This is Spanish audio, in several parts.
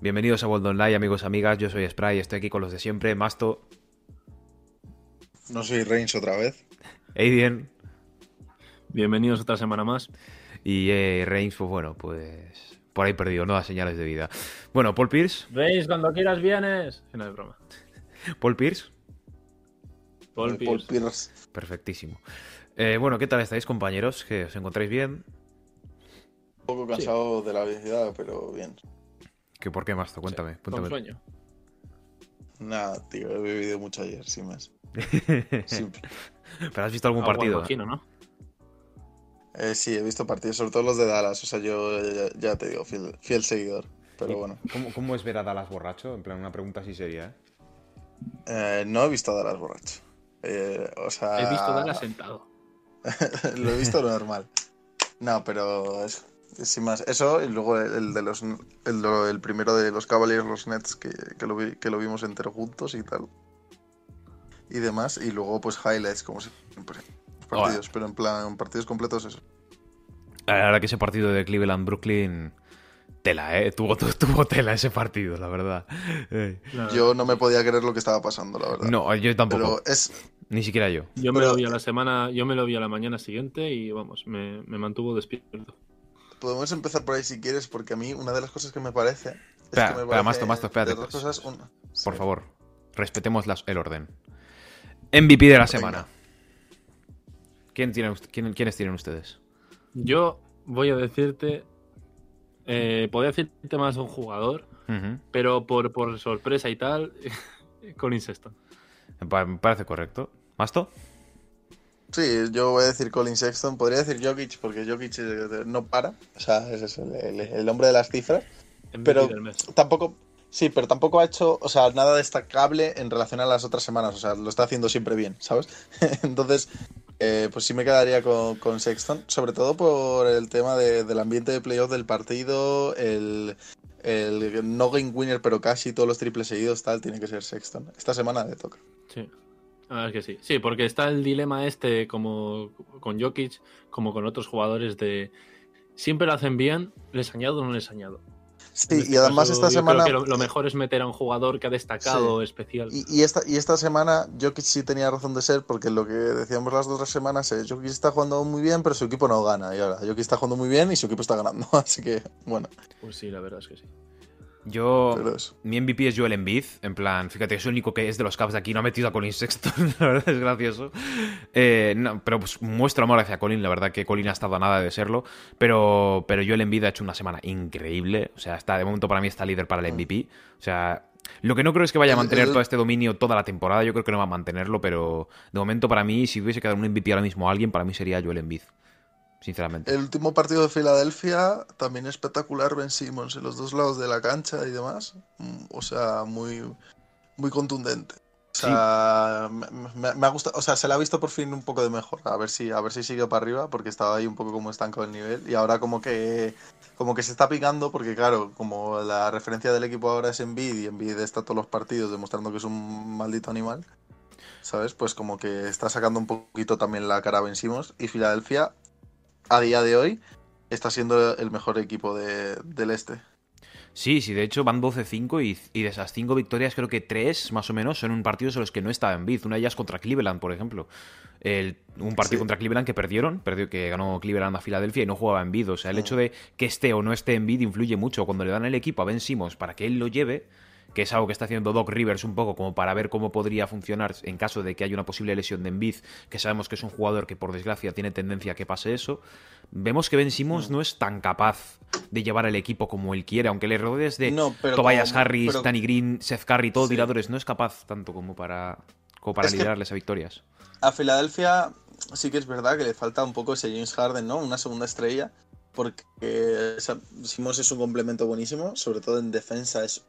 Bienvenidos a World Online, amigos, amigas. Yo soy Spray, estoy aquí con los de siempre. Masto, No soy Reigns otra vez. Aiden Bienvenidos otra semana más. y eh, Reigns, pues bueno, pues por ahí perdido, no da señales de vida. Bueno, Paul Pierce, Veis, cuando quieras vienes. No es broma. Paul Pierce, Paul Eh, Paul Pierce. Pierce. perfectísimo. Eh, bueno, ¿qué tal estáis, compañeros? ¿Que os encontráis bien? Un poco cansado de la vida, pero bien. ¿Que ¿Por qué, Masto? Cuéntame. Con cuéntame. sueño. Nada, tío, he bebido mucho ayer, sin más. Simple. ¿Pero has visto algún Agua, partido? imagino, ¿no? Eh, sí, he visto partidos, sobre todo los de Dallas. O sea, yo ya, ya te digo, fiel, fiel seguidor. Pero bueno, ¿Cómo, cómo es ver a Dallas borracho? En plan, una pregunta así seria, ¿eh? Eh, no he visto a Dallas borracho. Eh, o sea, He visto Dallas sentado. lo he visto normal. No, pero es sin más. Eso y luego el, el de los el, primero de los Cavaliers, los Nets, que, que lo, vi- que lo vimos entero juntos y tal. Y demás. Y luego, pues, highlights, como siempre. Partidos, pero en plan, partidos completos, eso. La verdad que ese partido de Cleveland-Brooklyn... Tela, ¿eh? Tuvo, tu- tuvo tela ese partido, la verdad. Eh, Yo no me podía creer lo que estaba pasando, la verdad. No, yo tampoco. Pero es. Ni siquiera yo. Yo me pero- lo vi a la semana, yo me lo vi a la mañana siguiente y vamos, me, me mantuvo despierto. Podemos empezar por ahí si quieres, porque a mí una de las cosas que me parece. Es Espera, que me espera, parece, Masto, Masto, espérate, pues. cosas, una- Por favor, respetemos las- el orden. MVP de la Venga. semana. ¿Quién tienen, ust- quién- ¿Quiénes tienen ustedes? Yo voy a decirte, eh, podría decirte más un jugador, pero por, por sorpresa y tal. Me pa- me parece correcto. ¿Masto? Sí, yo voy a decir Colin Sexton. Podría decir Jokic, porque Jokic eh, no para. O sea, es eso, el, el- hombre de las cifras. MVP Pero tampoco. Sí, pero tampoco ha hecho, o sea, nada destacable en relación a las otras semanas. O sea, lo está haciendo siempre bien, ¿sabes? Entonces, eh, pues sí me quedaría con, con Sexton. Sobre todo por el tema de- del ambiente de playoff del partido, el, el no game winner, pero casi todos los triples seguidos, tal, tiene que ser Sexton. Esta semana le toca. Sí. Es que sí. Sí, porque está el dilema este como con Jokic, como con otros jugadores de siempre lo hacen bien, les añado o no les añado. Sí, este y además caso, esta semana. creo que lo, mejor es meter a un jugador que ha destacado especial. Y, y esta, y esta semana Jokic sí tenía razón de ser, porque lo que decíamos las otras semanas es Jokic está jugando muy bien, pero su equipo no gana. Y ahora Jokic está jugando muy bien y su equipo está ganando. Así que, bueno, Pues sí, la verdad es que sí. Yo. Mi MVP es Joel Embiid. En plan, fíjate, es el único que es de los Cavs de aquí. No ha metido a Colin Sexton. La verdad es gracioso. Eh, no, pero pues muestro amor hacia Colin. La verdad que Colin ha estado a nada de serlo. Pero, pero Joel Embiid ha hecho una semana increíble. O sea, está, de momento para mí está líder para el MVP. O sea. Lo que no creo es que vaya a mantener todo este dominio toda la temporada. Yo creo que no va a mantenerlo, pero de momento para mí, si hubiese que dar un MVP ahora mismo a alguien, para mí sería Joel Embiid. Sinceramente. El último partido de Filadelfia, también espectacular, Ben Simmons en los dos lados de la cancha y demás. Mm, O sea, muy, muy contundente. O sea, me, me- me ha gustado, o sea, se le ha visto por fin un poco de mejor. A ver si, a ver si sigue para arriba, porque estaba ahí un poco como estancado el nivel. Y ahora como que, como que se está picando, porque claro, como la referencia del equipo ahora es Embiid y Embiid está todos los partidos demostrando que es un maldito animal. ¿Sabes? Pues como que está sacando un poquito también la cara a Ben Simmons. Y Filadelfia, a día de hoy, está siendo el mejor equipo de- del este. Sí, sí, de hecho van 12-5 y, y de esas 5 victorias creo que 3 más o menos son en partidos en los que no estaba en Biz. Una de ellas contra Cleveland, por ejemplo. El- un partido Sí. contra Cleveland que perdieron, perdió, que ganó Cleveland a Filadelfia y no jugaba en Bid. O sea, el Mm. hecho de que esté o no esté en Bid influye mucho. Cuando le dan el equipo a Ben Simmons para que él lo lleve, que es algo que está haciendo Doc Rivers un poco como para ver cómo podría funcionar en caso de que haya una posible lesión de Embiid, que sabemos que es un jugador que por desgracia tiene tendencia a que pase eso, vemos que Ben Simmons no es tan capaz de llevar el equipo como él quiere, aunque le rodees de No, pero Tobias como- Harris, pero- Danny Green, Seth Curry, todos Sí. tiradores, no es capaz tanto como para, como para Es liderarles a victorias. A Filadelfia sí que es verdad que le falta un poco ese James Harden, ¿no? Una segunda estrella. Porque sea, Simmons es un complemento buenísimo, sobre todo en defensa es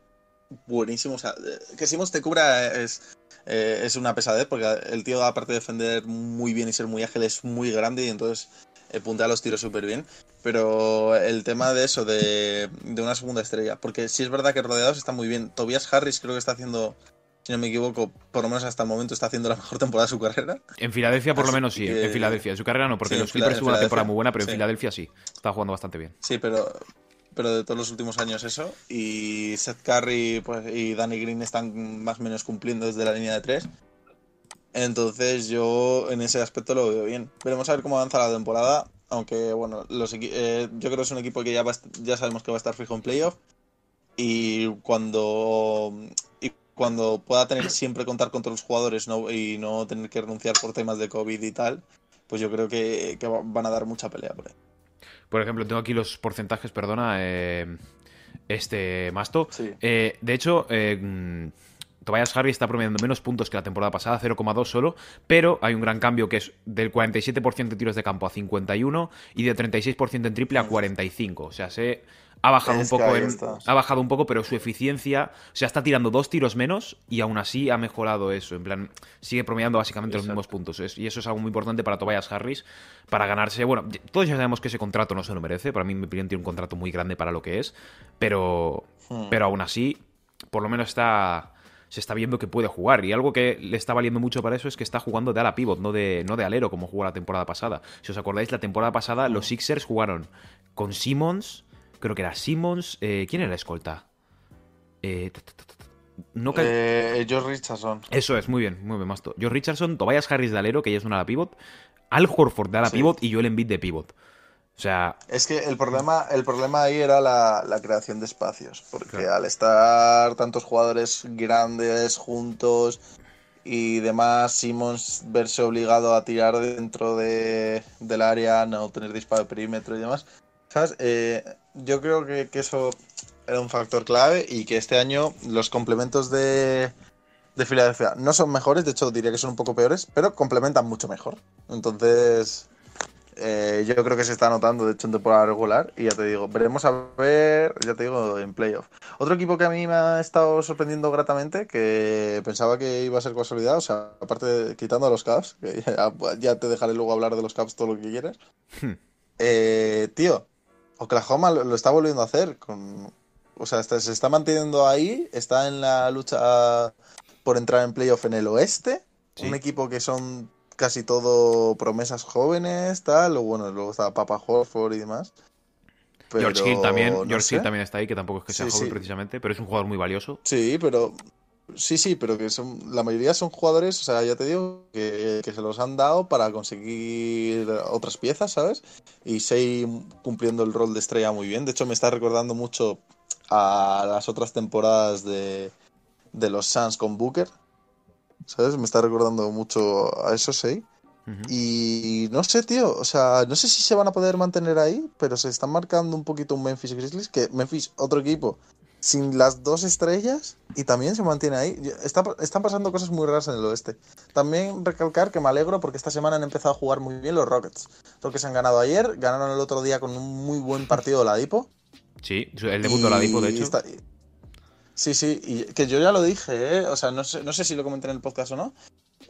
buenísimo. O sea, eh, que Simmons te cubra es, eh, es una pesadez, porque el tío, aparte de defender muy bien y ser muy ágil, es muy grande y entonces eh, puntea los tiros súper bien. Pero el tema de eso, de, de una segunda estrella, porque sí es verdad que rodeados está muy bien. Tobias Harris creo que está haciendo, si no me equivoco, por lo menos hasta el momento está haciendo la mejor temporada de su carrera. En Filadelfia por lo menos sí, que- en Filadelfia. En su carrera no, porque Sí, los Clippers tuvo una temporada muy buena, pero en. Filadelfia sí. Está jugando bastante bien. Sí, pero, pero de todos los últimos años eso. Y Seth Curry pues, y Danny Green están más o menos cumpliendo desde la línea de tres. Entonces yo en ese aspecto lo veo bien. Veremos a ver cómo avanza la temporada. Aunque bueno, los eh, yo creo que es un equipo que ya, ya sabemos que va a estar fijo en playoff. Y cuando, y cuando pueda tener siempre contar contra los jugadores y no tener que renunciar por temas de COVID y tal, pues yo creo que, van a dar mucha pelea por ahí. Por ejemplo, tengo aquí los porcentajes, perdona, eh, este Masto. Eh, de hecho, eh, Tobias Harry está promediando menos puntos que la temporada pasada, 0,2 solo, pero hay un gran cambio que es del 47% de tiros de campo a 51 y de 36% en triple a 45. O sea, se ha bajado un poco ha bajado un poco, pero su eficiencia, o sea, está tirando dos tiros menos y aún así ha mejorado eso, en plan sigue promediando básicamente los mismos puntos y eso es algo muy importante para Tobias Harris para ganarse, bueno, todos ya sabemos que ese contrato no se lo merece, para mí mi opinión tiene un contrato muy grande para lo que es, pero hmm. pero aún así por lo menos está se está viendo que puede jugar. Y algo que le está valiendo mucho para eso es que está jugando de ala pivot, no de, no de alero como jugó la temporada pasada. Si os acordáis, la temporada pasada los Sixers jugaron con Simmons, creo que era Simmons. Eh, ¿Quién era la escolta? Eh, no eh, George Richardson. Eso es, muy bien, muy bien, Masto. George Richardson, Tobias Harris de alero, que ya es una ala pivot. Al Horford de ala pivot y Joel Embiid de pivot. O sea. Es que el problema, el problema ahí era la, creación de espacios. Porque al estar tantos jugadores grandes juntos y demás, Simmons verse obligado a tirar dentro de, del área, no tener disparo de perímetro y demás. ¿Sabes? Eh, yo creo que, eso era un factor clave y que este año los complementos de, de Filadelfia no son mejores, de hecho diría que son un poco peores, pero complementan mucho mejor. Entonces, eh, yo creo que se está notando, de hecho, en temporada regular. Y ya te digo, veremos a ver, ya te digo, en playoff. Otro equipo que a mí me ha estado sorprendiendo gratamente, que pensaba que iba a ser casualidad, o sea, aparte de, quitando a los Cavs, que ya, te dejaré luego hablar de los Cavs todo lo que quieras. Hmm. Eh, tío, Oklahoma lo, está volviendo a hacer. Con, o sea, se está manteniendo ahí, está en la lucha por entrar en playoff en el oeste. Un equipo que son casi todo promesas jóvenes, tal, o bueno, luego está Papa Horford y demás. George Hill también, George Hill también está ahí, que tampoco es que sea joven precisamente, pero es un jugador muy valioso. Sí, pero sí, sí, pero que son la mayoría son jugadores, o sea, ya te digo, que, se los han dado para conseguir otras piezas, ¿sabes? Y Sei cumpliendo el rol de estrella muy bien. De hecho, me está recordando mucho a las otras temporadas de, de los Suns con Booker, ¿sabes? Me está recordando mucho a eso, sí. Y no sé, tío, o sea, no sé si se van a poder mantener ahí, pero se están marcando un poquito un Memphis Grizzlies, que Memphis, otro equipo, sin las dos estrellas, y también se mantiene ahí. están pasando cosas muy raras en el oeste. También recalcar que me alegro porque esta semana han empezado a jugar muy bien los Rockets. que se han ganado ayer, ganaron el otro día con un muy buen partido de la Dipo. Sí, el debut de la Dipo, de hecho. Sí, sí, y que yo ya lo dije, ¿eh? o sea, no sé, no sé si lo comenté en el podcast o no,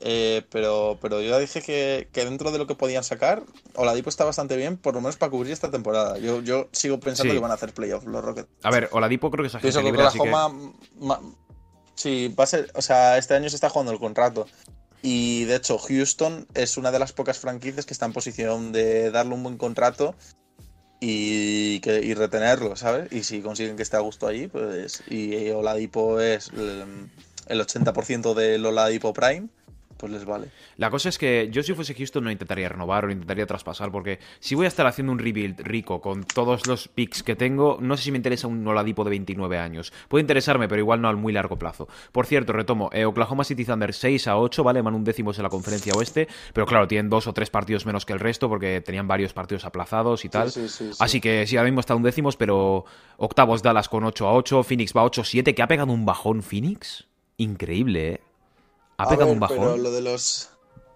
eh, pero, pero yo ya dije que, dentro de lo que podían sacar, Oladipo está bastante bien, por lo menos para cubrir esta temporada. Yo, yo sigo pensando que van a hacer playoffs los Rockets. A ver, Oladipo creo que es agente libre, que... Sí, va a ser, o sea, este año se está jugando el contrato. Y de hecho, Houston es una de las pocas franquicias que está en posición de darle un buen contrato y, que, y retenerlo, ¿sabes? Y si consiguen que esté a gusto allí, pues. Y Oladipo es el, el 80% del Oladipo Prime pues les vale. La cosa es que yo si fuese Houston no intentaría renovar o intentaría traspasar, porque si voy a estar haciendo un rebuild rico con todos los picks que tengo, no sé si me interesa un Oladipo de 29 años. Puede interesarme, pero igual no al muy largo plazo. Por cierto, retomo, eh, Oklahoma City Thunder 6 a 8, ¿vale? Van un décimo en la conferencia oeste, pero claro, tienen dos o tres partidos menos que el resto porque tenían varios partidos aplazados y tal. Así que sí, ahora mismo está un décimos, pero octavos Dallas con 8 a 8, Phoenix va 8 a 7, que ha pegado un bajón Phoenix. Increíble, ¿eh? Ha pegado un bajón. Pero lo de los.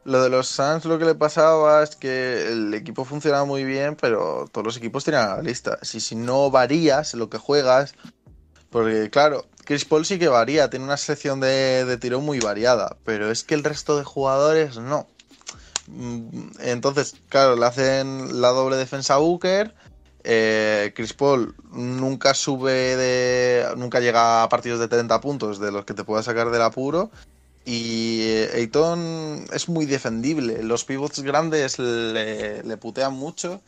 Lo de los Suns lo que le pasaba es que el equipo funcionaba muy bien, pero todos los equipos tenían la lista. Si, si no varías lo que juegas, porque claro, Chris Paul sí que varía, tiene una sección de, de tiro muy variada, pero es que el resto de jugadores no. Mm, entonces, claro, le hacen la doble defensa a Booker. Eh, Chris Paul nunca sube de. nunca llega a partidos de 30 puntos de los que te pueda sacar del apuro. Y Eiton es muy defendible. Los pivots grandes le, putean mucho.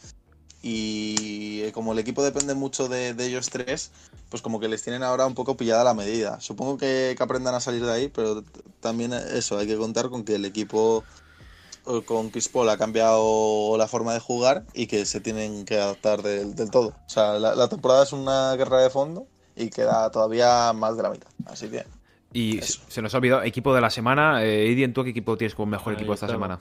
y como el equipo depende mucho de, ellos tres, pues como que les tienen ahora un poco pillada la medida. Supongo que, aprendan a salir de ahí, pero también eso, hay que contar con que el equipo con Chris Paul ha cambiado la forma de jugar y que se tienen que adaptar del, todo. O sea, la, temporada es una guerra de fondo y queda todavía más de la mitad. Así que. Y se nos ha olvidado, equipo de la semana. Eh, Edien, ¿tú qué equipo tienes como mejor equipo esta semana?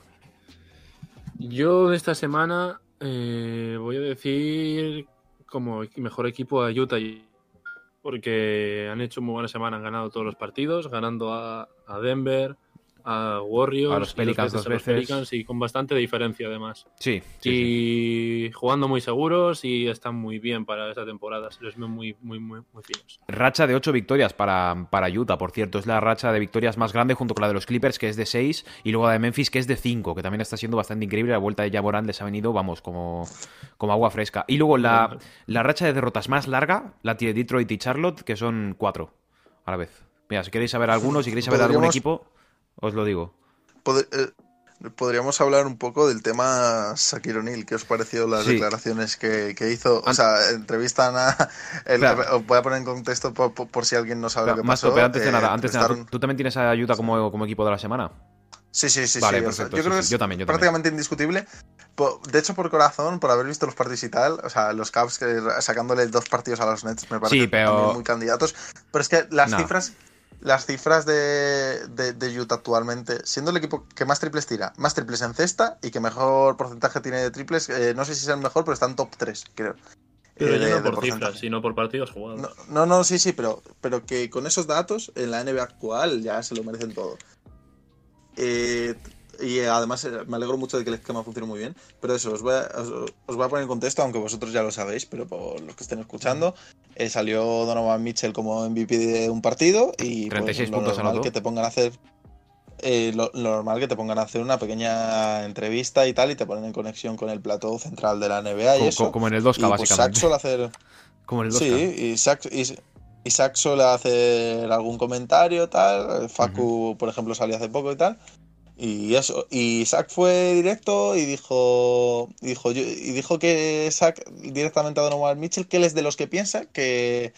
Yo de esta semana eh, voy a decir como mejor equipo a Utah porque han hecho muy buena semana, han ganado todos los partidos, ganando a Denver, a Warriors, a los Pelicans dos veces, y con bastante diferencia además. Sí. y jugando muy seguros y están muy bien para esta temporada, se los ven muy, muy, muy, muy finos. Racha de 8 victorias para, para Utah, por cierto, es la racha de victorias más grande junto con la de los Clippers, que es de 6, y luego la de Memphis, que es de 5, que también está siendo bastante increíble. La vuelta de Jamoran les ha venido, vamos, como, como agua fresca. Y luego la, la racha de derrotas más larga, la tiene Detroit y Charlotte, que son 4 a la vez. Mira, si queréis saber alguno, si queréis saber algún equipo os lo digo. Eh, podríamos hablar un poco del tema Shaquille O'Neal. ¿Qué os pareció las declaraciones que, hizo? O sea, entrevistan a. voy a poner en contexto por, si alguien no sabe lo que pasó. Pero antes de nada, eh, antes de nada ¿tú, también tienes ayuda como, como equipo de la semana? Sí, sí, sí. Vale, sí. Perfecto, yo creo que es también, yo prácticamente indiscutible. De hecho, por corazón, por haber visto los partidos y tal, o sea, los Cavs que, sacándole dos partidos a los Nets me parece muy candidatos. Pero es que las cifras las cifras de, de, Utah actualmente, siendo el equipo que más triples tira, más triples en cesta y que mejor porcentaje tiene de triples, eh, no sé si es el mejor, pero está en top 3, creo. Pero eh, no por cifras, sino por partidos jugados. No, no, sí, sí, pero, pero que con esos datos en la NBA actual ya se lo merecen todo. Eh, y además eh, me alegro mucho de que el esquema funcione muy bien. Pero eso, os voy, a, os, voy a poner en contexto, aunque vosotros ya lo sabéis, pero por los que estén escuchando, eh, salió Donovan Mitchell como MVP de un partido y 36 pues, lo normal que te pongan a hacer eh, lo, normal que te pongan a hacer una pequeña entrevista y tal y te ponen en conexión con el plató central de la NBA y como, eso. Como en el 2K, pues, básicamente. suele hacer... Como en el 2K. Sí, y Isaac, suele hacer algún comentario, tal. Facu, por ejemplo, salió hace poco y tal. Y eso, y Isaac fue directo y dijo, dijo, y dijo que Isaac directamente a Donovan Mitchell, que él es de los que piensa que,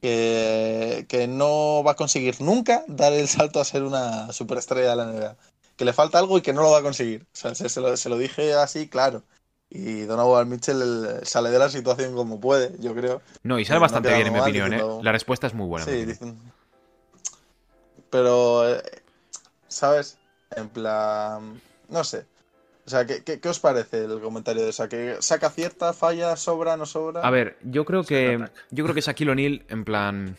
que, no va a conseguir nunca dar el salto a ser una superestrella de la NBA. Que le falta algo y que no lo va a conseguir. O sea, se, lo, dije así, claro. Y Donovan Mitchell sale de la situación como puede, yo creo. No, y sale bastante bien, en mi opinión. ¿eh? La respuesta es muy buena. Sí, dicen. Pero, eh, ¿sabes? En plan, no sé. O sea, ¿qué, qué, os parece el comentario de esa? ¿Que saca cierta, falla, sobra, no sobra? A ver, yo creo que yo creo que Shaquille O'Neal, en plan...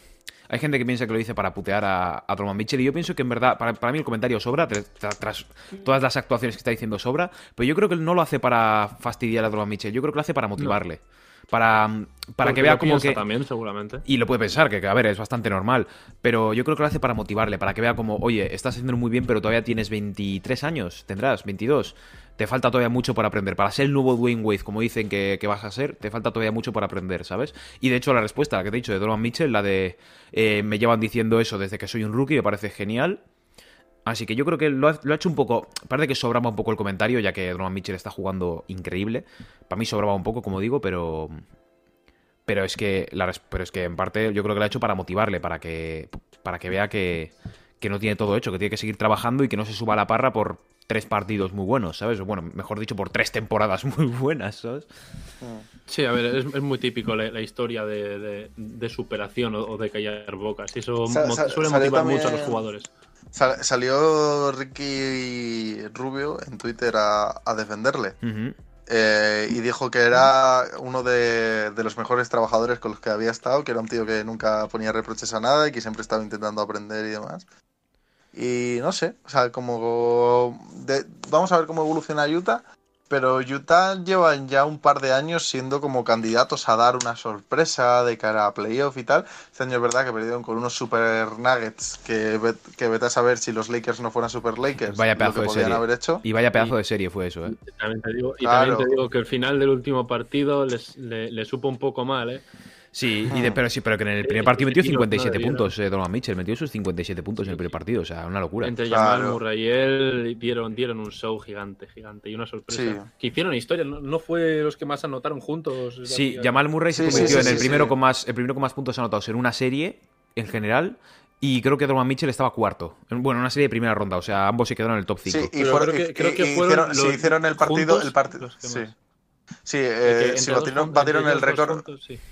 Hay gente que piensa que lo dice para putear a, a Mitchell y yo pienso que en verdad, para, para mí el comentario sobra, tras, todas las actuaciones que está diciendo sobra, pero yo creo que él no lo hace para fastidiar a Truman Mitchell, yo creo que lo hace para motivarle para, para que vea como que... también, seguramente. Y lo puede pensar, que a ver, es bastante normal, pero yo creo que lo hace para motivarle, para que vea como, oye, estás haciendo muy bien, pero todavía tienes 23 años, tendrás 22. Te falta todavía mucho por aprender. Para ser el nuevo Dwayne Wade, como dicen que, vas a ser, te falta todavía mucho por aprender, ¿sabes? Y de hecho, la respuesta la que te he dicho de Donovan Mitchell, la de eh, me llevan diciendo eso desde que soy un rookie, me parece genial. Así que yo creo que lo ha, hecho un poco. Parece que sobraba un poco el comentario, ya que Donovan Mitchell está jugando increíble. Para mí sobraba un poco, como digo, pero. Pero es que. La, pero es que en parte yo creo que lo ha hecho para motivarle, para que. Para que vea que, que no tiene todo hecho, que tiene que seguir trabajando y que no se suba a la parra por tres partidos muy buenos, ¿sabes? O bueno, mejor dicho, por tres temporadas muy buenas, ¿sabes? Sí, a ver, es, muy típico la, historia de, superación o, de callar bocas. Y eso suele motivar mucho a los jugadores. Salió Ricky Rubio en Twitter a, defenderle. Eh, y dijo que era uno de, los mejores trabajadores con los que había estado, que era un tío que nunca ponía reproches a nada y que siempre estaba intentando aprender y demás. Y no sé, o sea, como... vamos a ver cómo evoluciona Utah, pero Utah llevan ya un par de años siendo como candidatos a dar una sorpresa de cara a playoff y tal. Este año es verdad que perdieron con unos super nuggets que, que vete a saber si los Lakers no fueran super Lakers. Vaya pedazo de serie. Haber hecho. Y vaya pedazo de serie fue eso, ¿eh? También te digo, y también te digo que el final del último partido les, le, supo un poco mal, ¿eh? Sí, y de, pero sí, pero que en el primer partido metió 57 puntos eh, Donovan Mitchell, metió sus 57 puntos en el primer partido, o sea, una locura. Entre Jamal Murray y él dieron, dieron un show gigante, gigante y una sorpresa. Que hicieron historia, ¿no? fue los que más anotaron juntos. Sí, Jamal Murray se convirtió en el primero con más el primero con más puntos anotados en una serie en general. Y creo que Donovan Mitchell estaba cuarto. Bueno, una serie de primera ronda. O sea, ambos se quedaron en el top 5. Sí, y, creo que, creo que fueron hicieron, hicieron el partido. El partido sí. Eh, sí batieron, el récord.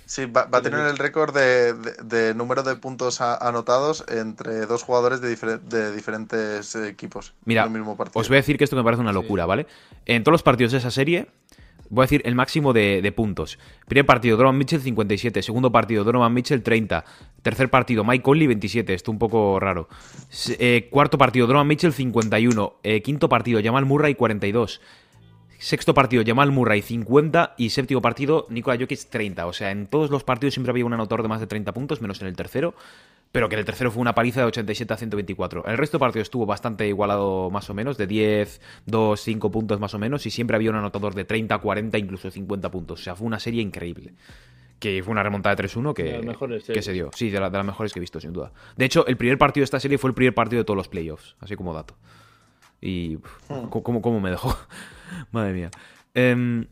sí. batieron el récord de, número de puntos anotados entre dos jugadores de, de diferentes equipos. Mira, os voy a decir que esto me parece una locura, ¿vale? En todos los partidos de esa serie, voy a decir el máximo de, puntos. Primer partido, Donovan Mitchell 57. Segundo partido, Donovan Mitchell 30. Tercer partido, Mike Conley 27. Esto un poco raro. Eh, cuarto partido, Donovan Mitchell 51. Eh, quinto partido, Jamal Murray 42. Sexto partido, Jamal Murray 50 y séptimo partido, Nikola Jokic 30. O sea, en todos los partidos siempre había un anotador de más de 30 puntos, menos en el tercero, pero que en el tercero fue una paliza de 87 a 124. El resto de partidos estuvo bastante igualado más o menos, de 10, 2, 5 puntos más o menos, y siempre había un anotador de 30, 40, incluso 50 puntos. O sea, fue una serie increíble. Que fue una remontada de 3-1 que, que se dio. Sí, de, las mejores que he visto, sin duda. De hecho, el primer partido de esta serie fue el primer partido de todos los playoffs, así como dato. Y. Hmm. ¿cómo, me dejó? Madre mía. Em,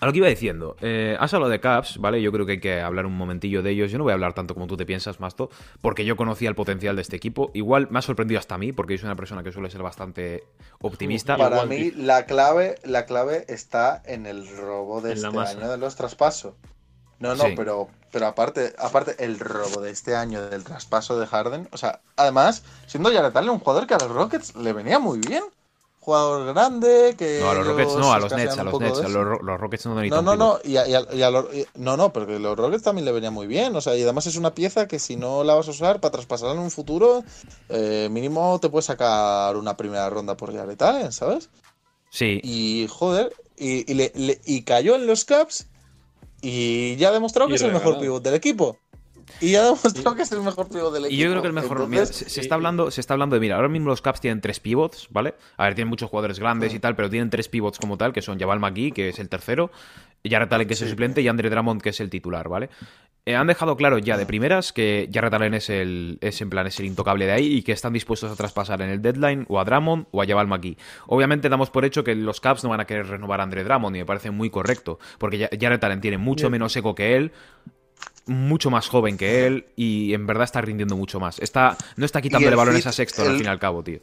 a lo que iba diciendo, eh, has hablado de Caps, ¿vale? Yo creo que hay que hablar un momentillo de ellos. Yo no voy a hablar tanto como tú te piensas, Masto, porque yo conocía el potencial de este equipo. Igual me ha sorprendido hasta a mí, porque soy una persona que suele ser bastante optimista. Para mí, la clave, la clave está en el robo de este año de los traspasos. No, no, pero, pero aparte, aparte, el robo de este año del traspaso de Harden, o sea, además, siendo ya Allen un jugador que a los Rockets le venía muy bien. Jugador grande, que. No, a los Rockets no, a los Nets, a los Nets, a los, Rockets no No, no, no, y a, los, no, no, porque los Rockets también le venía muy bien, o sea, y además es una pieza que si no la vas a usar para traspasar en un futuro, eh, mínimo te puedes sacar una primera ronda por Jared Allen, ¿sabes? Sí. Y joder, y, y, le, y cayó en los Caps y ya ha demostrado que es el mejor pivot del equipo. Y ya ha demostrado que es el mejor pivot del equipo. Y yo creo que el mejor. se, está hablando, se está hablando de. Mira, ahora mismo los Caps tienen tres pivots, ¿vale? A ver, tienen muchos jugadores grandes y tal, pero tienen tres pivots como tal, que son Jabal McGee, que es el tercero, Jarrett Allen, que es el suplente, y Andre Drummond, que es el titular, ¿vale? Eh, han dejado claro ya de primeras que Jarrett Allen es el es en plan es el intocable de ahí y que están dispuestos a traspasar en el deadline o a Drummond o a Jabal McGee. Obviamente damos por hecho que los Caps no van a querer renovar a Andre Drummond y me parece muy correcto, porque Jarrett Allen tiene mucho menos eco que él, mucho más joven que él y en verdad está rindiendo mucho más. Está, no está quitándole balones a Sexto al fin y al cabo, tío.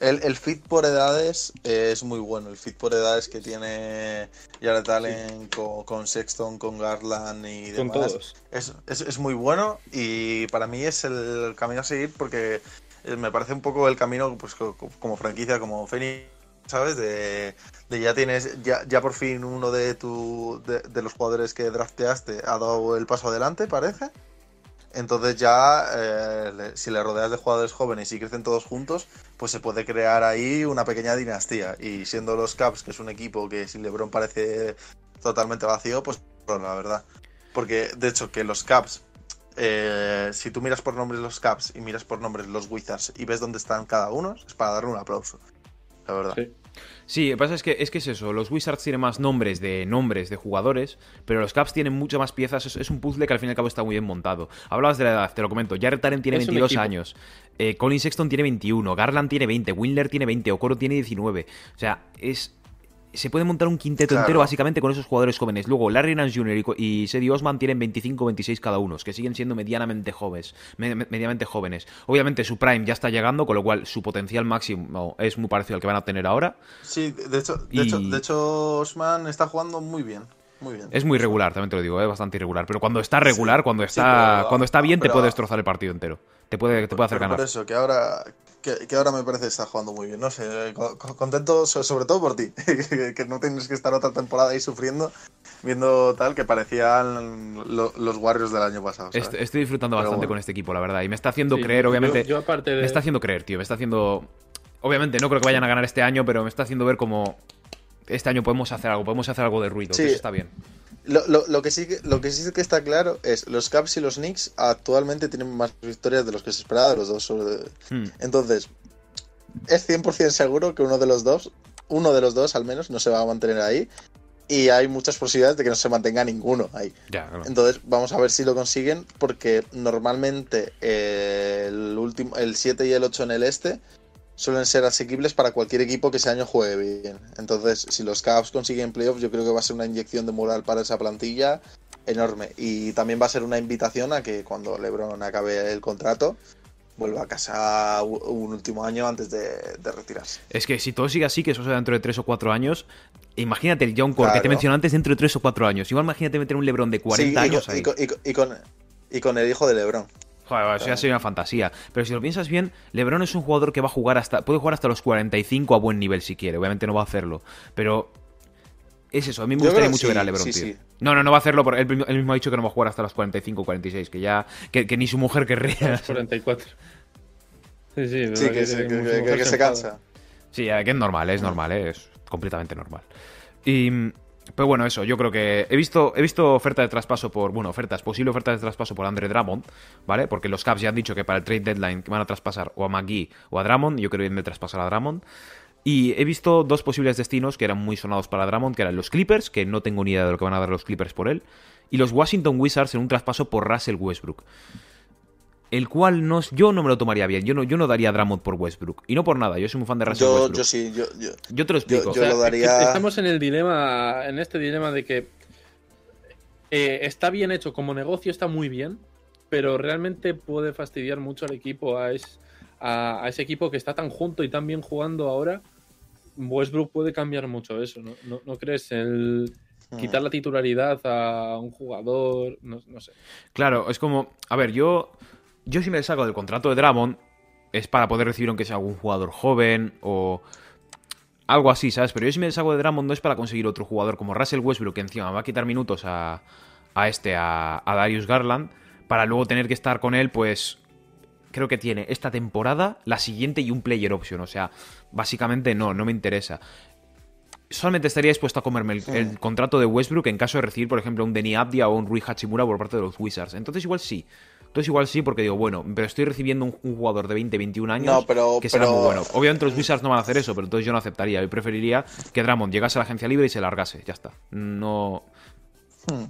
El, fit por edades es muy bueno. El fit por edades que tiene Jared Allen con, Sexton, con Garland y demás. Es, muy bueno y para mí es el camino a seguir porque eh, me parece un poco el camino pues, como franquicia, como Fenix, ¿sabes? De, ya tienes, ya, ya por fin uno de, tu, de los jugadores que drafteaste ha dado el paso adelante, parece. Entonces ya, eh, si le rodeas de jugadores jóvenes y crecen todos juntos, pues se puede crear ahí una pequeña dinastía. Y siendo los Caps, que es un equipo que sin LeBron parece totalmente vacío, pues la verdad. Porque de hecho que los Caps, eh, si tú miras por nombres los Caps y miras por nombres los Wizards y ves dónde están cada uno, es para darle un aplauso. La verdad. Sí, lo que pasa es que, es que es eso. Los Wizards tienen más nombres de nombres de jugadores, pero los Caps tienen mucho más piezas. Es, un puzzle que al fin y al cabo está muy bien montado. Hablabas de la edad, te lo comento. Jared Allen tiene 22 años. Eh, Colin Sexton tiene 21. Garland tiene 20. Windler tiene 20. Okoro tiene 19. O sea, es se puede montar un quinteto entero básicamente con esos jugadores jóvenes. Luego, Larry Nance Jr. y Sadie Osman tienen 25 26 cada uno, que siguen siendo medianamente jóvenes, medianamente jóvenes. Obviamente su prime ya está llegando, con lo cual su potencial máximo es muy parecido al que van a tener ahora. Sí, de hecho, de, hecho, de hecho, Osman está jugando muy bien. Muy bien. Es muy regular, también te lo digo, es bastante irregular. Pero cuando está regular, cuando está cuando está bien, te puede destrozar el partido entero. Te puede, te puede hacer ganar. Por eso, que ahora, que, ahora me parece que está jugando muy bien. No sé, contento sobre todo por ti, que no tienes que estar otra temporada ahí sufriendo, viendo tal que parecían los Warriors del año pasado. Estoy, disfrutando bastante con este equipo, la verdad, y me está haciendo creer, obviamente. Yo, aparte de... Me está haciendo creer, tío, me está haciendo. Obviamente, no creo que vayan a ganar este año, pero me está haciendo ver como este año podemos hacer algo, podemos hacer algo de ruido, eso está bien. Lo, que sí, lo que sí que está claro es los Caps y los Knicks actualmente tienen más victorias de los que se esperaba de los dos. Hmm. Entonces, es 100% seguro que uno de los dos, uno de los dos al menos, no se va a mantener ahí. y hay muchas posibilidades de que no se mantenga ninguno ahí. Entonces, vamos a ver si lo consiguen, porque normalmente eh, el último, el 7 y el 8 en el este suelen ser asequibles para cualquier equipo que ese año juegue bien. Entonces, si los Cavs consiguen playoffs, yo creo que va a ser una inyección de moral para esa plantilla enorme. Y también va a ser una invitación a que cuando LeBron acabe el contrato, vuelva a casa un último año antes de, retirarse. Es que si todo sigue así, que eso sea dentro de 3 o 4 años, imagínate el John Core que te mencioné antes dentro de 3 o 4 años. Igual imagínate meter un LeBron de 40 años ahí. Y con, y, con, el hijo de LeBron. Joder, eso ya sería una fantasía. Pero si lo piensas bien, LeBron es un jugador que va a jugar hasta. Puede jugar hasta los 45 a buen nivel si quiere. Obviamente no va a hacerlo. Pero. Es eso, a mí me gustaría mucho ver a LeBron, tío. No, no, no va a hacerlo. Porque él, mismo ha dicho que no va a jugar hasta los 45 o 46. Que ya. Que, ni su mujer querría. Los 44. Sí, sí, sí que, se, cansa. Sí, que es normal, es normal, es completamente normal. Y. Pero bueno, eso, yo creo que he visto, he visto ofertas de traspaso por, bueno, ofertas, posible ofertas de traspaso por Andre Drummond, ¿vale? Porque los Caps ya han dicho que para el trade deadline van a traspasar o a McGee o a Drummond, yo creo que vienen de traspasar a Drummond. Y he visto dos posibles destinos que eran muy sonados para Drummond, que eran los Clippers, que no tengo ni idea de lo que van a dar los Clippers por él, y los Washington Wizards en un traspaso por Russell Westbrook el cual no, yo no me lo tomaría bien. Yo no, yo no daría Drummond por Westbrook. Y no por nada, yo soy muy fan de Russell Westbrook. Yo sí, yo, yo, te lo explico. Estamos en el dilema, en este dilema de que eh, está bien hecho como negocio, está muy bien, pero realmente puede fastidiar mucho al equipo, a, a, ese equipo que está tan junto y tan bien jugando ahora. Westbrook puede cambiar mucho eso, ¿no? ¿No, crees? El hmm. quitar la titularidad a un jugador, no, no, sé. Claro, es como, a ver, yo yo si me saco del contrato de Dramon es para poder recibir aunque sea algún jugador joven o algo así, ¿sabes? Pero yo si me saco de Dramon no es para conseguir otro jugador como Russell Westbrook que encima va a quitar minutos a, a este, a, a Darius Garland, para luego tener que estar con él, pues creo que tiene esta temporada, la siguiente y un player option. O sea, básicamente no, no me interesa. Solamente estaría dispuesto a comerme el, contrato de Westbrook en caso de recibir, por ejemplo, un Denny Abdia o un Rui Hachimura por parte de los Wizards. Entonces igual sí. Entonces igual sí, porque digo, bueno, pero estoy recibiendo un, jugador de 20, 21 años que será muy bueno. Obviamente los Wizards no van a hacer eso, pero entonces yo no aceptaría. Yo preferiría que Dramond llegase a la agencia libre y se largase. Ya está. No... Hmm.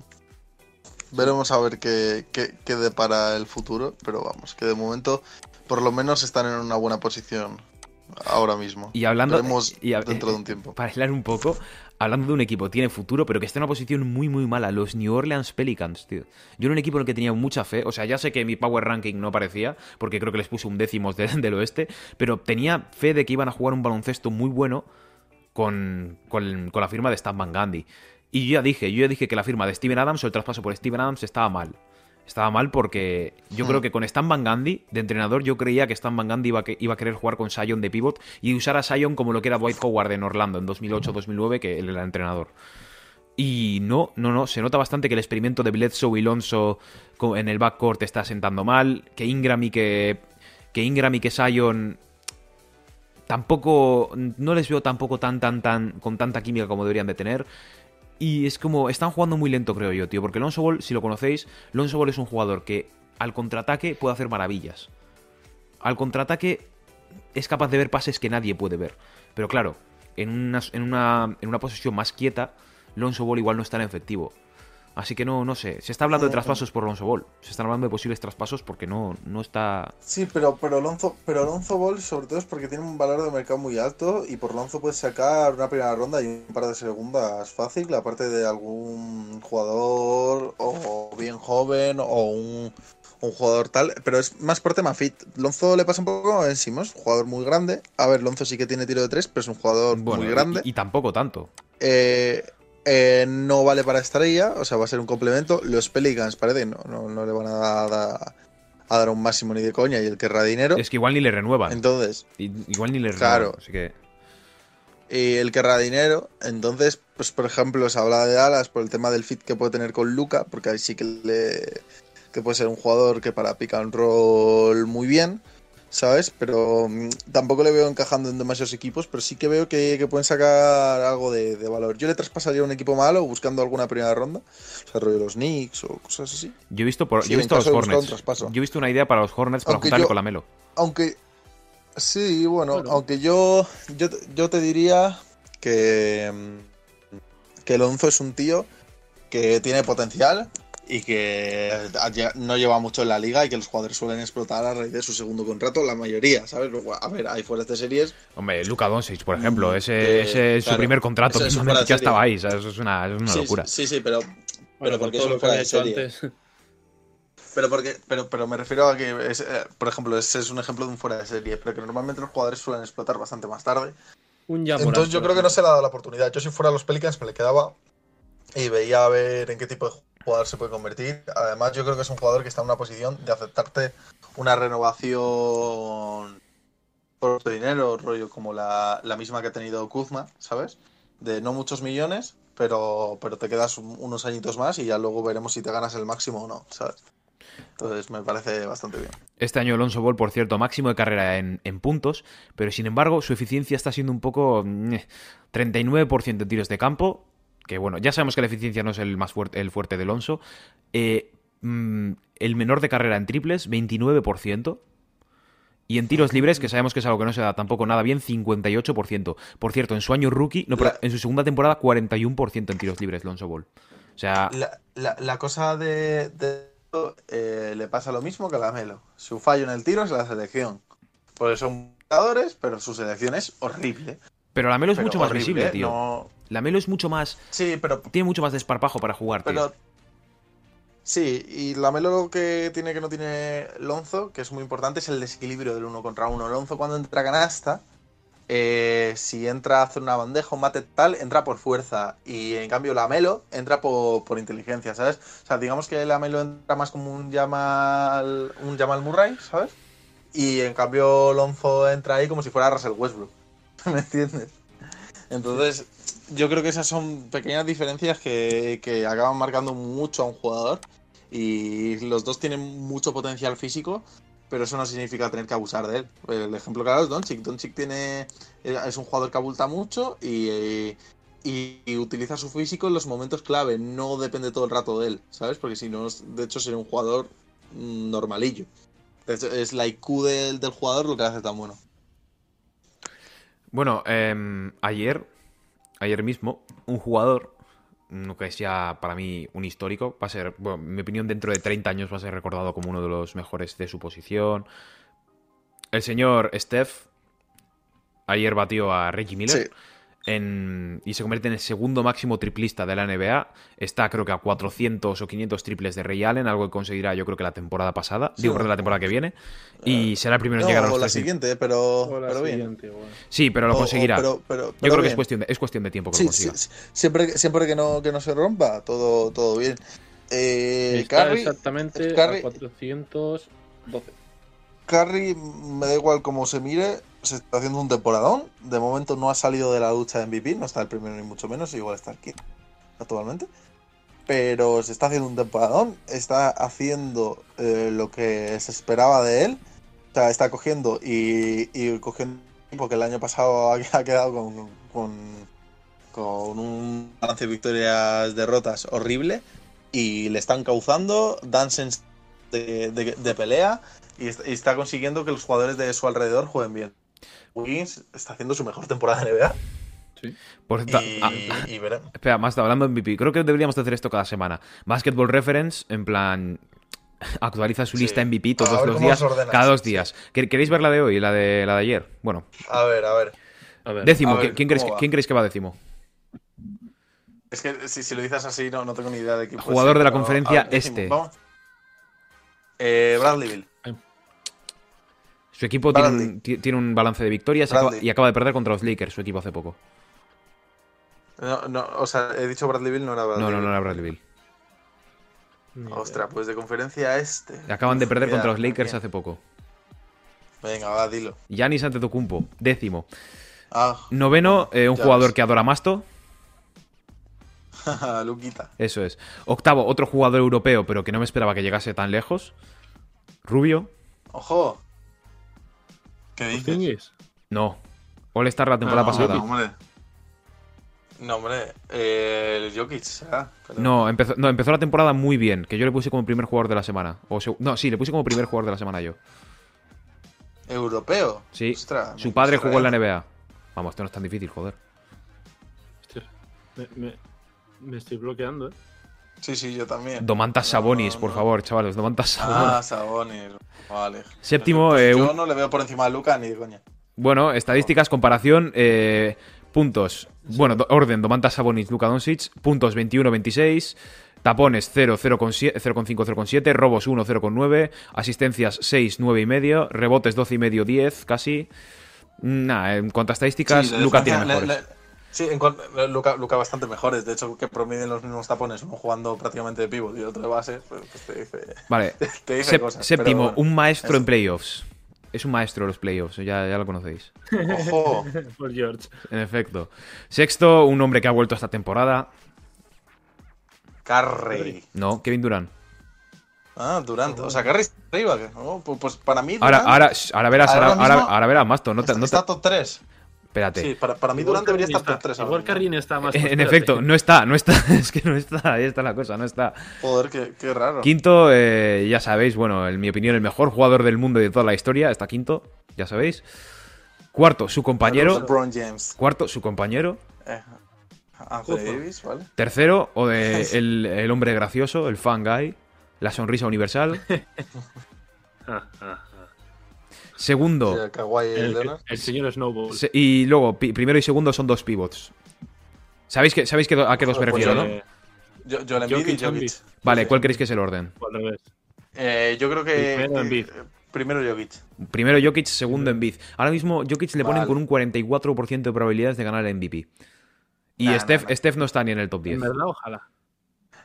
Veremos a ver qué, qué, depara el futuro, pero vamos, que de momento por lo menos están en una buena posición ahora mismo. Y hablando y dentro de un tiempo. Para hablar un poco, hablando de un equipo tiene futuro, pero que está en una posición muy, muy mala. Los New Orleans Pelicans, tío. Yo era un equipo en el que tenía mucha fe. O sea, ya sé que mi power ranking no parecía, porque creo que les puse un décimo del oeste, pero tenía fe de que iban a jugar un baloncesto muy bueno con, con, la firma de Stan Van Gundy. Y yo ya dije, yo ya dije que la firma de Steven Adams o el traspaso por Steven Adams estaba mal. Estaba mal porque yo creo que con Stan Van Gundy, de entrenador, yo creía que Stan Van Gundy iba a, iba a querer jugar con Sion de pivot y usar a Sion como lo que era Dwight Howard en Orlando en 2008-2009, que él era entrenador. Y no, no, no, se nota bastante que el experimento de Bledsoe y Lonzo en el backcourt está sentando mal, que Ingram y que, que Ingram y que Sion tampoco, no les veo tampoco tan, tan, tan, con tanta química como deberían de tener. Y es como, están jugando muy lento, creo yo, tío. Porque Lonzo Ball, si lo conocéis, Lonzo Ball es un jugador que al contraataque puede hacer maravillas. Al contraataque es capaz de ver pases que nadie puede ver. Pero claro, en una, en una, en una posición más quieta, Lonzo Ball igual no es tan efectivo. Así que no, no sé. Se está hablando de traspasos por Lonzo Ball. Se están hablando de posibles traspasos porque no, no está. Sí, pero, pero, Lonzo, pero Lonzo Ball sobre todo es porque tiene un valor de mercado muy alto y por Lonzo puedes sacar una primera ronda y un par de segundas fácil, aparte de algún jugador o bien joven o un, jugador tal. Pero es más por tema fit. Lonzo le pasa un poco a Ben un jugador muy grande. A ver, Lonzo sí que tiene tiro de tres, pero es un jugador muy grande. y tampoco tanto. Eh, eh, no vale para estrella, o sea, va a ser un complemento. Los Pelicans parece no, no, le van a, dar un máximo ni de coña y él querrá dinero. Es que igual ni le renuevan. Entonces, igual ni le renuevan. Claro. Así que... Y él querrá dinero. Entonces, pues por ejemplo, se habla de Dallas por el tema del fit que puede tener con Luca, porque ahí sí que le que puede ser un jugador que para pica un rol muy bien. ¿Sabes? Pero mm, tampoco le veo encajando en demasiados equipos, pero sí que veo que, pueden sacar algo de, valor. Yo le traspasaría a un equipo malo buscando alguna primera ronda, o sea, rollo los Knicks o cosas así. Yo he visto, por, yo he visto los Hornets. Yo he visto una idea para los Hornets para juntarle con la Melo. Aunque, sí, bueno, aunque yo, yo, yo te diría que, mm, que Alonso es un tío que tiene potencial y que no lleva mucho en la liga y que los jugadores suelen explotar a raíz de su segundo contrato, la mayoría, ¿sabes? A ver, hay fuera de series. Hombre, Luka Doncic, por ejemplo, mm, ese, es su primer contrato, que ya estaba ahí, ¿sabes? Eso es una, locura. Sí, sí, pero, pero porque es un fuera de serie. Pero, porque, pero, pero me refiero a que, eh, por ejemplo, ese es un ejemplo de un fuera de serie, pero que normalmente los jugadores suelen explotar bastante más tarde. Un Entonces yo creo que no se le ha dado la oportunidad. Yo si fuera los Pelicans me le quedaba y veía a ver en qué tipo de jugador se puede convertir. Además, yo creo que es un jugador que está en una posición de aceptarte una renovación por otro dinero, rollo como la, misma que ha tenido Kuzma, ¿sabes? De no muchos millones, pero, pero te quedas unos añitos más y ya luego veremos si te ganas el máximo o no, ¿sabes? Entonces me parece bastante bien. Este año Alonso Ball, por cierto, máximo de carrera en, en puntos, pero sin embargo su eficiencia está siendo un poco... 39% en tiros de campo, que bueno, ya sabemos que la eficiencia no es el más fuerte, el fuerte de Alonso. Eh, mm, el menor de carrera en triples, 29%. Y en tiros libres, que sabemos que es algo que no se da tampoco nada bien, 58%. Por cierto, en su año rookie, no, en su segunda temporada, 41% en tiros libres, Alonso Ball. O sea. La, cosa de, eh, le pasa lo mismo que a la Melo. Su fallo en el tiro es la selección. Porque son jugadores, pero su selección es horrible. Pero la Melo es mucho más visible, tío. La Melo es mucho más. Sí, pero. Tiene mucho más desparpajo para jugar, pero, Sí, y la Melo lo que tiene que no tiene Lonzo, que es muy importante, es el desequilibrio del uno contra uno. Lonzo cuando entra a canasta, eh, si entra a hacer una bandeja, un mate tal, entra por fuerza. Y en cambio la Melo entra por, por inteligencia, ¿sabes? O sea, digamos que la Melo entra más como un Jamal, un Jamal Murray, ¿sabes? Y en cambio Lonzo entra ahí como si fuera Russell Westbrook. ¿Me entiendes? Entonces, yo creo que esas son pequeñas diferencias que, acaban marcando mucho a un jugador. Y los dos tienen mucho potencial físico, pero eso no significa tener que abusar de él. El ejemplo claro es Doncic. Doncic tiene, es un jugador que abulta mucho y, y, utiliza su físico en los momentos clave. No depende todo el rato de él, ¿sabes? Porque si no, de hecho, sería un jugador normalillo. Es, la IQ del, del, jugador lo que hace tan bueno. Bueno, em, ayer ayer mismo, un jugador, que es ya para mí un histórico, va a ser, bueno, en mi opinión, dentro de 30 años va a ser recordado como uno de los mejores de su posición. El señor Steph ayer batió a Reggie Miller y se convierte en el segundo máximo triplista de la NBA. Está creo que a 400 o 500 triples de Ray Allen, algo que conseguirá yo creo que la temporada pasada, digo, de la temporada que viene. Y será el primero en llegar a los la siguiente, pero, bien. Sí, pero lo conseguirá. yo creo que es cuestión, de, es cuestión de tiempo que lo consiga. siempre, siempre que, no, que no se rompa, todo, todo bien. Eh, exactamente a 412. Carry, me da igual cómo se mire, se está haciendo un temporadón. De momento no ha salido de la ducha de MVP, no está el primero ni mucho menos, igual está aquí actualmente. Pero se está haciendo un temporadón, está haciendo eh, lo que se esperaba de él. O sea, está cogiendo y, y cogiendo porque el año pasado ha quedado con, con, un balance de victorias derrotas horrible y le están causando dances de, de, pelea y está consiguiendo que los jugadores de su alrededor jueguen bien. Wiggins está haciendo su mejor temporada de NBA. Sí. Por cierto, y, ah, Espera, más hablando de MVP. Creo que deberíamos hacer esto cada semana. Basketball Reference, en plan. Actualiza su lista MVP todos los días. Cada dos días. ¿Queréis ver la de hoy la de, la de ayer? Bueno. A ver, a ver. décimo. ¿quién, crees, ¿Quién creéis que va décimo? Es que si, lo dices así, no, no tengo ni idea de quién Jugador de la conferencia este. Eh, Bradley Bill. Su equipo tiene un, balance de victorias y acaba de perder contra los Lakers, su equipo hace poco. No, no, o sea, he dicho Bradley Bill, no era Bradley No, no, no era Bradley Bill. Ostras, pues de conferencia este. Acaban de perder contra los Lakers hace poco. Venga, va, dilo. Yanis Antetokounmpo, décimo. Ah, Noveno, eh, un jugador que adora Masto. Luquita. Eso es. Octavo, otro jugador europeo, pero que no me esperaba que llegase tan lejos. Rubio. Ojo. ¿Qué dices? No. All Star la temporada pasada. No, hombre. No, hombre. Eh, el Jokic, No, empezó, no, empezó la temporada muy bien. Que yo le puse como primer jugador de la semana. O no, sí, le puse como primer jugador de la semana yo. ¿Europeo? Sí. Su padre jugó en la NBA. Vamos, esto no es tan difícil, joder. me, Me estoy bloqueando, ¿eh? Sí, sí, yo también. Domantas Sabonis, no, por no. favor, chavales. Domantas Sabonis. Ah, Sabonis. Vale. Séptimo, Pues eh, yo un- no le veo por encima a Luca ni de coña. Bueno, estadísticas, comparación, eh, puntos. Bueno, do- orden, Domantas Sabonis, Luka Doncic, puntos 21-26, tapones 0, 0,7, 0,5, 0,7, robos 1, 0,9, asistencias 6, 9 y medio, rebotes 12 y medio, 10, casi. Nah, en cuanto a estadísticas, Sí, distancia, tiene le- mejores. le- sí, en eh, Luca, Luca bastante mejores. De hecho, que promedien los mismos tapones, uno jugando prácticamente de pivot y otro de base, pues, pues te dice, Vale, te dice Sep- cosas. séptimo, pero un maestro eso. en playoffs. Es un maestro de los playoffs, ya, ya lo conocéis. bueno. Ojo. Por George. En efecto. Sexto, un hombre que ha vuelto esta temporada. Curry. No, Kevin Durant. Ah, Durant. O sea, Curry está arriba. oh, pues, para mí. Ahora, Durant ahora, sh, ahora verás, Ahora ahora, ahora, ahora verás, Masto. No te, está, no te- está top 3. Espérate. Sí, para, para mí Durant debería estar top está- 3. Igual Carrin está más. En efecto, no está, no está. Es que no está, ahí está la cosa, no está. Joder, qué, qué raro. Quinto, eh, ya sabéis, bueno, en mi opinión, el mejor jugador del mundo y de toda la historia. Está quinto, ya sabéis. Cuarto, su compañero. LeBron James. Cuarto, su compañero. Eh. Davis, ¿vale? Tercero, o de el, el hombre gracioso, el fan guy. La sonrisa universal. Segundo, Sí, El, señor Snowball. se- y luego, pi- primero y segundo son dos pivots. ¿Sabéis, que, ¿sabéis que- a qué dos me Pues refiero, yo no? Eh, Yo, Embiid y Jokic. Vale, ¿cuál queréis que es el orden? Eh, yo creo que. Primero Embiid. Primero Jokic. Primero Jokic, segundo Embiid. Ahora mismo Jokic le ponen Vale. con un 44% de probabilidades de ganar el MVP. Y Nah, Steph, nah, nah. Steph no está ni en el top 10. En verdad, ojalá.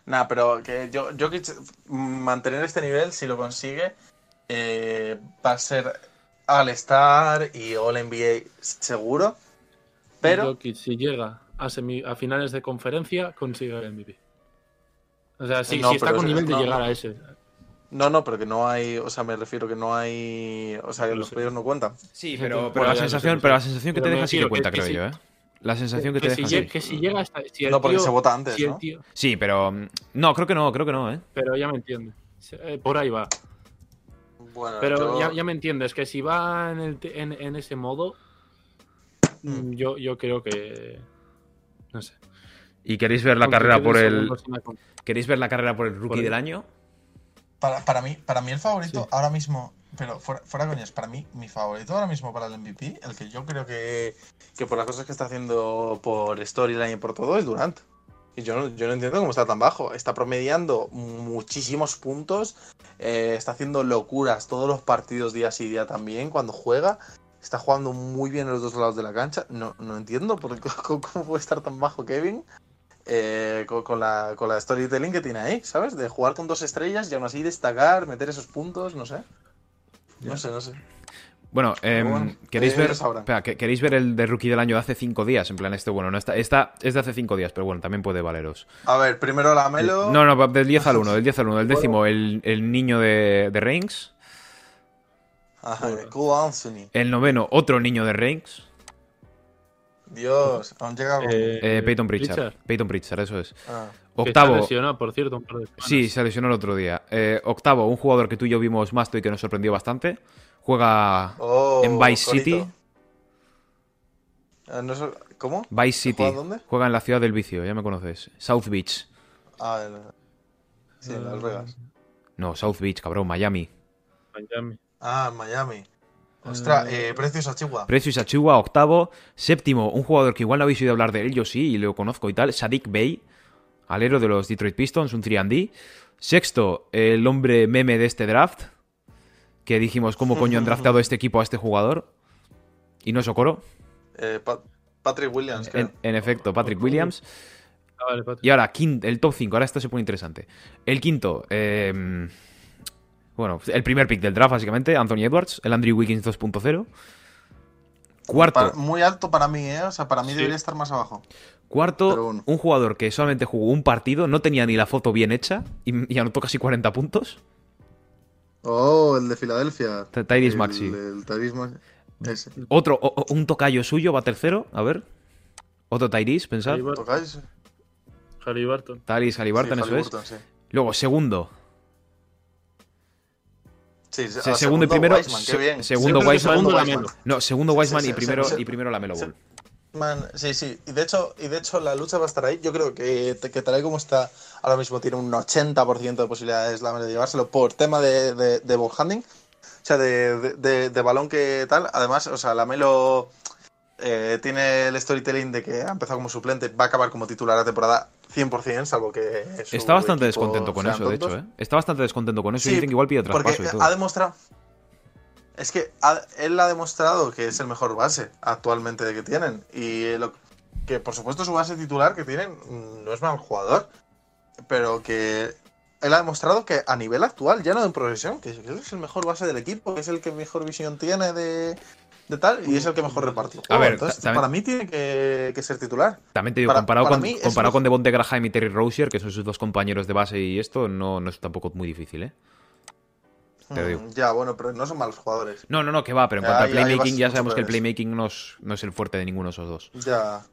Nah, pero que yo, Jokic mm, mantener este nivel, si lo consigue, eh, va a ser All-Star y All-NBA seguro. Pero. Jokic, si llega a, semi- a finales de conferencia, consigue el MVP. O sea, si, No, si está con nivel de no, llegar no. a ese. No, no, pero que no hay. O sea, me refiero que no hay. O sea, que Lo los sé. playoffs no cuentan. Sí, pero- pero, pero la sensación, pero la sensación que Pero te deja sí que cuenta, creo sí. yo, ¿eh? La sensación que te si, deja que si llega hasta. Si el No, porque tío- se vota antes, si ¿no? tío- Sí, pero. No, creo que no, creo que no, ¿eh? pero ya me entiendes. Eh, Por ahí va. Bueno, Pero yo- ya, ya me entiendes que si va en, el en, en ese modo, mm, yo, yo creo que. No sé. ¿Y queréis ver la Aunque carrera por el. ¿Queréis ver la carrera por el rookie Por el- del año? Para, para mí, para mí el favorito Sí. ahora mismo, pero fuera, fuera coñas, para mí mi favorito ahora mismo para el MVP, el que yo creo que, que por las cosas que está haciendo por storyline y por todo, es Durant. Y yo no, yo no entiendo cómo está tan bajo. Está promediando muchísimos puntos, eh, está haciendo locuras todos los partidos día sí día también cuando juega. Está jugando muy bien en los dos lados de la cancha. No, no entiendo por qué- cómo, cómo puede estar tan bajo Kevin. eh, con, con la, con la storytelling que tiene ahí, ¿sabes? De jugar con dos estrellas y aún así destacar, meter esos puntos, no sé. No sé, no sé. Bueno, em, bueno, ¿queréis, ver, sabrán. espera, ¿que- ¿queréis ver el de rookie del año de hace cinco días? En plan, este, bueno, no está, está, es de hace cinco días, pero bueno, también puede valeros. A ver, primero la Melo. No, no, del 10 al 1, del 10 al 1. Del décimo, el, el niño de, de Reigns. Ajá, Anthony. El noveno, otro niño de Reigns. Dios, aún llega. Eh, Eh, Peyton Pritchard. Pritchard, Peyton Pritchard, eso es. Ah. que Octavo. está lesionado, por cierto, un par de semanas. Sí, se lesionó el otro día. Eh, octavo, un jugador que tú y yo vimos Masto y que nos sorprendió bastante. Juega Oh, en Vice Corito. City. Ah, no ¿Cómo? Vice City. ¿Juega dónde? Juega en la ciudad del vicio, ya me conoces. South Beach. Ah, en, sí, en Las Vegas. No, South Beach, cabrón, Miami. Miami. Ah, en Miami. Ostras, Eh, precios a Chihuahua. Precio Sachua, octavo. Séptimo, un jugador que igual no habéis oído hablar de él, yo sí, y lo conozco y tal. Sadik Bey, alero de los Detroit Pistons, un 3D. Sexto, el hombre meme de este draft. Que dijimos, ¿cómo coño han draftado este equipo a este jugador? Y no Socorro. Eh, Pa- Patrick Williams, creo. En, en efecto, Patrick Williams. Ah, vale, Patrick. Y ahora, el top 5. Ahora esto se pone interesante. El quinto, eh, bueno, el primer pick del draft, básicamente, Anthony Edwards, el Andrew Wiggins 2.0. Cuarto, muy alto para mí, ¿eh? O sea, para mí Sí. debería estar más abajo. cuarto bueno. un jugador que solamente jugó un partido, no tenía ni la foto bien hecha y, y anotó casi 40 puntos. Oh, el de Filadelfia. Ty- Tyrese El- Maxey. El, Tyrese Maxey. Ese. Otro, o- o- un tocayo suyo va tercero, a ver. Otro Tyrese, pensad. Halliburton. ¿Tocáis? Halliburton. Tyrese Halliburton, Sí, eso es. Sí. Luego, segundo. Sí, Se- ah, segundo y primero- Wiseman, se- segundo Wiseman. segundo. No, segundo Wiseman y primero, y primero la Melo. Sí, sí. Y de hecho, y de hecho la lucha va a estar ahí. Yo creo que, que tal y como está ahora mismo tiene un 80% de posibilidades la de llevárselo por tema de, de, de ball handling. O sea, de, de, balón que tal. Además, o sea, la Melo eh, tiene el storytelling de que ha empezado como suplente, va a acabar como titular la temporada 100%, salvo que. Está bastante descontento con eso, de hecho, ¿eh? Está bastante descontento con eso y dicen que igual pide traspaso y todo. Ha demostrado. Es que él ha demostrado que es el mejor base actualmente de que tienen. Y lo, que por supuesto su base titular que tienen mm, no es mal jugador. Pero que él ha demostrado que a nivel actual, ya no en progresión, que es el mejor base del equipo, que es el que mejor visión tiene de, tal, y es el que mejor repartió. A ver, entonces, para mí tiene que, ser titular. También te digo, comparado, con, comparado con Devonte Graham y Terry Rozier, que son sus dos compañeros de base y esto, no, no es tampoco muy difícil, ¿eh? Mm, ya, bueno, pero no son malos jugadores. No, no, no, que va, pero en cuanto al playmaking, ya sabemos que el playmaking no es, no es el fuerte de ninguno de esos dos. Ya.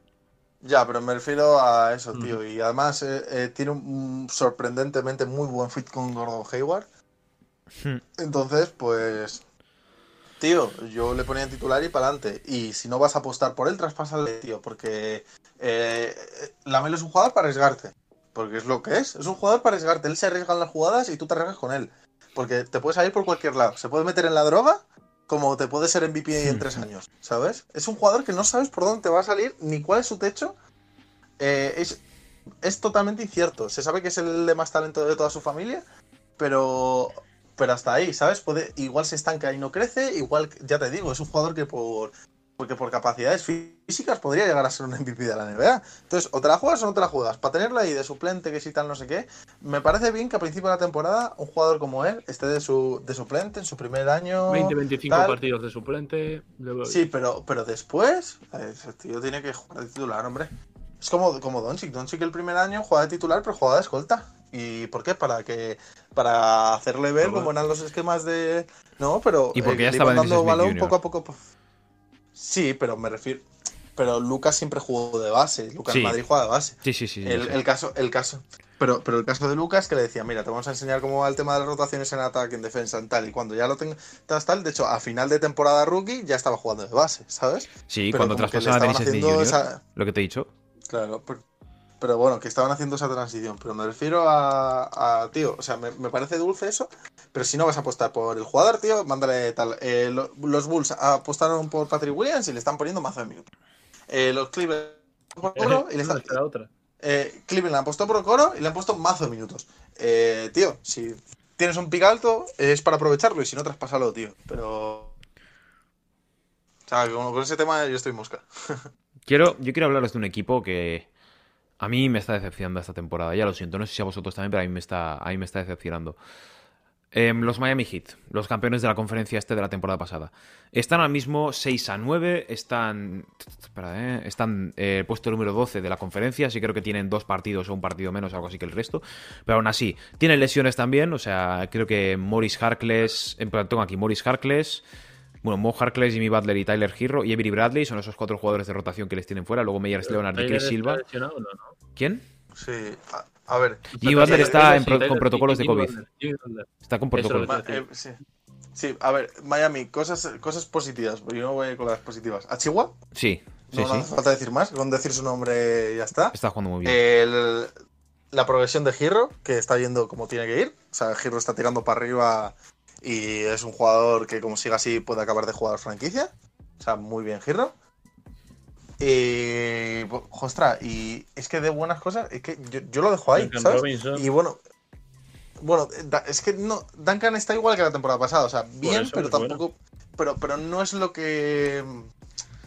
Ya, pero me refiero a eso, mm. tío. Y además eh, eh, tiene un sorprendentemente muy buen fit con Gordon Hayward. Hmm. Entonces, pues. Tío, yo le ponía en titular y para adelante. Y si no vas a apostar por él, traspásale, tío. Porque eh, Lamelo es un jugador para arriesgarte. Porque es lo que es. Es un jugador para arriesgarte. Él se arriesga en las jugadas y tú te arriesgas con él. Porque te puedes salir por cualquier lado. Se puede meter en la droga como te puede ser MVP en tres años, ¿sabes? Es un jugador que no sabes por dónde te va a salir ni cuál es su techo. Eh, es, es totalmente incierto. Se sabe que es el de más talento de toda su familia, pero, pero hasta ahí, ¿sabes? Puede, igual se estanca y no crece, igual, ya te digo, es un jugador que por, porque por capacidades físicas podría llegar a ser un MVP de la NBA. Entonces, o te la juegas o no te la juegas. Para tenerla ahí de suplente, que si tal, no sé qué, me parece bien que a principio de la temporada un jugador como él esté de, su, de suplente en su primer año. 20-25 partidos de suplente. Sí, pero, pero después, ese tío tiene que jugar de titular, hombre. Es como, como Doncic. Doncic el primer año juega de titular, pero juega de escolta. ¿Y por qué? Para que para hacerle ver cómo eran los esquemas de. No, pero. Y porque ya estaba dando balón poco a poco. Sí, pero me refiero. Pero Lucas siempre jugó de base. Lucas Madrid juega de base. Sí, sí, sí. El, caso, el caso. Pero, pero el caso de Lucas que le decía, mira, te vamos a enseñar cómo va el tema de las rotaciones en ataque, en defensa, en tal. Y cuando ya lo tengas tal, de hecho, a final de temporada rookie ya estaba jugando de base, ¿sabes? Sí, cuando traspasaron a Dennis esa... lo que te he dicho. Claro, pero, bueno, que estaban haciendo esa transición. Pero me refiero a, tío, o sea, me, parece dulce eso. Pero si no vas a apostar por el jugador, tío, mándale tal. Eh, los Bulls apostaron por Patrick Williams y le están poniendo mazo de minutos. Eh, los Cleveland por coro y le están. otra. Eh, Cleveland apostó por coro y le han puesto mazo de minutos. Eh, tío, si tienes un pick alto, es para aprovecharlo y si no, traspásalo, tío. Pero. O sea, con, con ese tema yo estoy mosca. quiero, yo quiero hablaros de un equipo que a mí me está decepcionando esta temporada. Ya lo siento, no sé si a vosotros también, pero a mí me está, a mí me está decepcionando. Em, los Miami Heat, los campeones de la conferencia este de la temporada pasada. Están ahora mismo 6 a 9, están. Espera, eh, están eh, puesto número 12 de la conferencia, así creo que tienen dos partidos o un partido menos, algo así que el resto. Pero aún así, tienen lesiones también, o sea, creo que Morris Harkless. En plan, tengo aquí Morris Harkless. Bueno, Mo Harkless, Jimmy Butler y Tyler Hero y Avery Bradley son esos cuatro jugadores de rotación que les tienen fuera. Luego Meyers Leonard y Chris Silva. ¿Quién? Sí, a ver. Jimmy Butler está con protocolos de COVID. Está con protocolos. Eh, sí. a ver, Miami, cosas, cosas positivas. Yo no voy con las positivas. ¿A Chihuahua? Sí. Sí, no, hace falta decir más. Con decir su nombre ya está. Está jugando muy bien. la progresión de Giro, que está yendo como tiene que ir. O sea, Giro está tirando para arriba y es un jugador que, como siga así, puede acabar de jugar franquicia. O sea, muy bien Giro. Y, ostras, y es que de buenas cosas, es que yo, lo dejo ahí, ¿sabes? Y bueno, bueno, es que no, Duncan está igual que la temporada pasada, o sea, bien, pero tampoco, pero, pero no es lo que,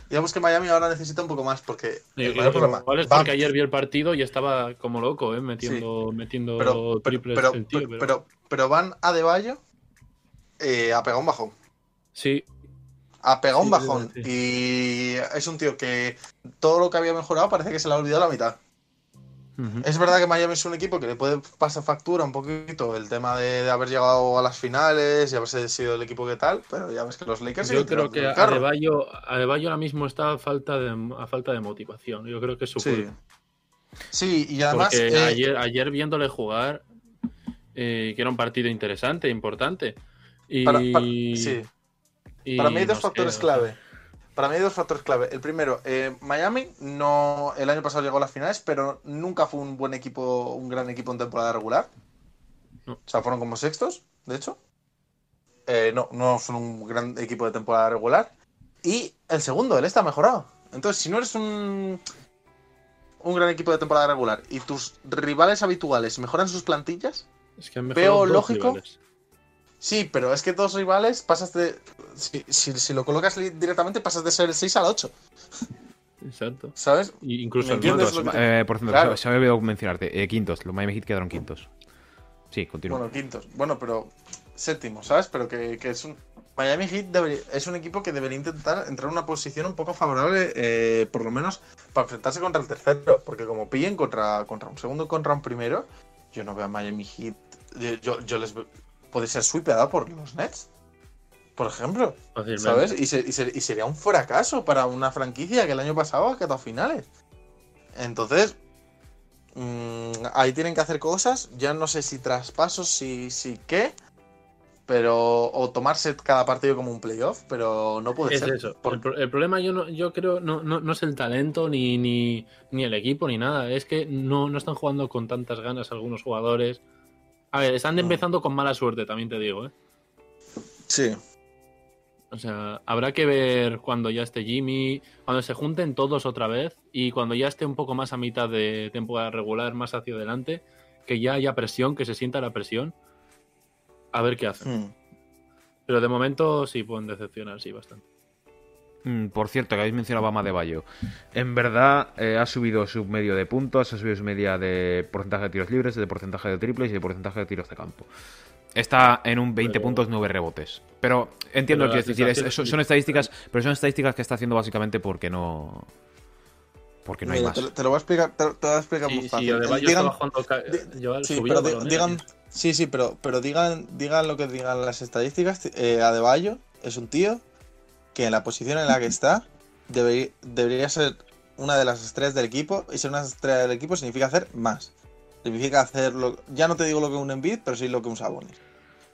digamos que Miami ahora necesita un poco más porque el problema, es porque ayer vi el partido y estaba como loco, ¿eh? metiendo, metiendo pero, triples pero, pero, pero, van a De eh, a pegar un bajón. Sí, ha pegado un bajón. Y es un tío que todo lo que había mejorado parece que se le ha olvidado la mitad. Es verdad que Miami es un equipo que le puede pasar factura un poquito el tema de, haber llegado a las finales y haberse sido el equipo que tal, pero ya ves que los Lakers. Yo creo que Adebayo, Adebayo ahora mismo está a falta de, a falta de motivación. Yo creo que es su sí. Sí, y además. Eh, ayer, ayer viéndole jugar, eh, que era un partido interesante, importante. Y... sí para mí hay dos factores clave. Para mí hay dos factores clave. El primero, eh, Miami no el año pasado llegó a las finales, pero nunca fue un buen equipo, un gran equipo en temporada regular. No. O sea, fueron como sextos, de hecho. Eh, no, no son un gran equipo de temporada regular. Y el segundo, el este ha mejorado. Entonces, si no eres un, un gran equipo de temporada regular y tus rivales habituales mejoran sus plantillas, Es que han Veo lógico. rivales. Sí, pero es que dos rivales pasas de. Si, si- si lo colocas directamente, pasas de ser el 6 al 8, Exacto. ¿sabes? Y incluso ¿Me el lo que- Eh, por cierto, Claro. se, se me mencionarte. eh, quintos, los Miami Heat quedaron quintos. Sí, continúa. Bueno, quintos. Bueno, pero séptimo, ¿sabes? Pero que, que es un. Miami Heat debería- es un equipo que debería intentar entrar en una posición un poco favorable, eh, por lo menos para enfrentarse contra el tercero. Porque como pillen contra, contra un segundo contra un primero, yo no veo a Miami Heat. Yo, yo, yo les veo- Puede ser sweepeada por los Nets, por ejemplo. ¿Sabes? Y, se- y se- y sería un fracaso para una franquicia que el año pasado ha quedado a finales. Entonces, mm, ahí tienen que hacer cosas. Ya no sé si traspasos, si, si qué. Pero. O tomarse cada partido como un playoff, pero no puede Es ser. eso. Por- El, el problema yo no, yo creo no, no, no es el talento ni, ni, ni el equipo ni nada. Es que no, no están jugando con tantas ganas algunos jugadores. A ver, están empezando con mala suerte, también te digo, ¿eh? Sí. O sea, habrá que ver cuando ya esté Jimmy, cuando se junten todos otra vez y cuando ya esté un poco más a mitad de temporada regular, más hacia adelante, que ya haya presión, que se sienta la presión, a ver qué hacen. Mm. Pero de momento sí pueden decepcionar, sí, bastante. Mm, por cierto, que habéis mencionado a Bama de Bayo. En verdad, eh, ha subido su medio de puntos, ha subido su media de porcentaje de tiros libres, de porcentaje de triples y de porcentaje de tiros de campo. Está en un 20 Pero- puntos, 9 rebotes. Pero entiendo Pero lo que quieres decir. es- son, estadísticas, pero son estadísticas que está haciendo básicamente porque no. Porque no hay Mira, más. te, lo- te lo voy a explicar, te, lo- te lo voy a explicar muy Sí, fácil. sí, Digan- pero digan, sí, sí, pero, pero digan, digan lo que digan las estadísticas. Eh, Adebayo es un tío que en la posición en la que está debe- debería ser una de las estrellas del equipo y ser una estrella del equipo significa hacer más. Significa hacer lo, ya no te digo lo que un Embiid, pero sí lo que un Sabonis.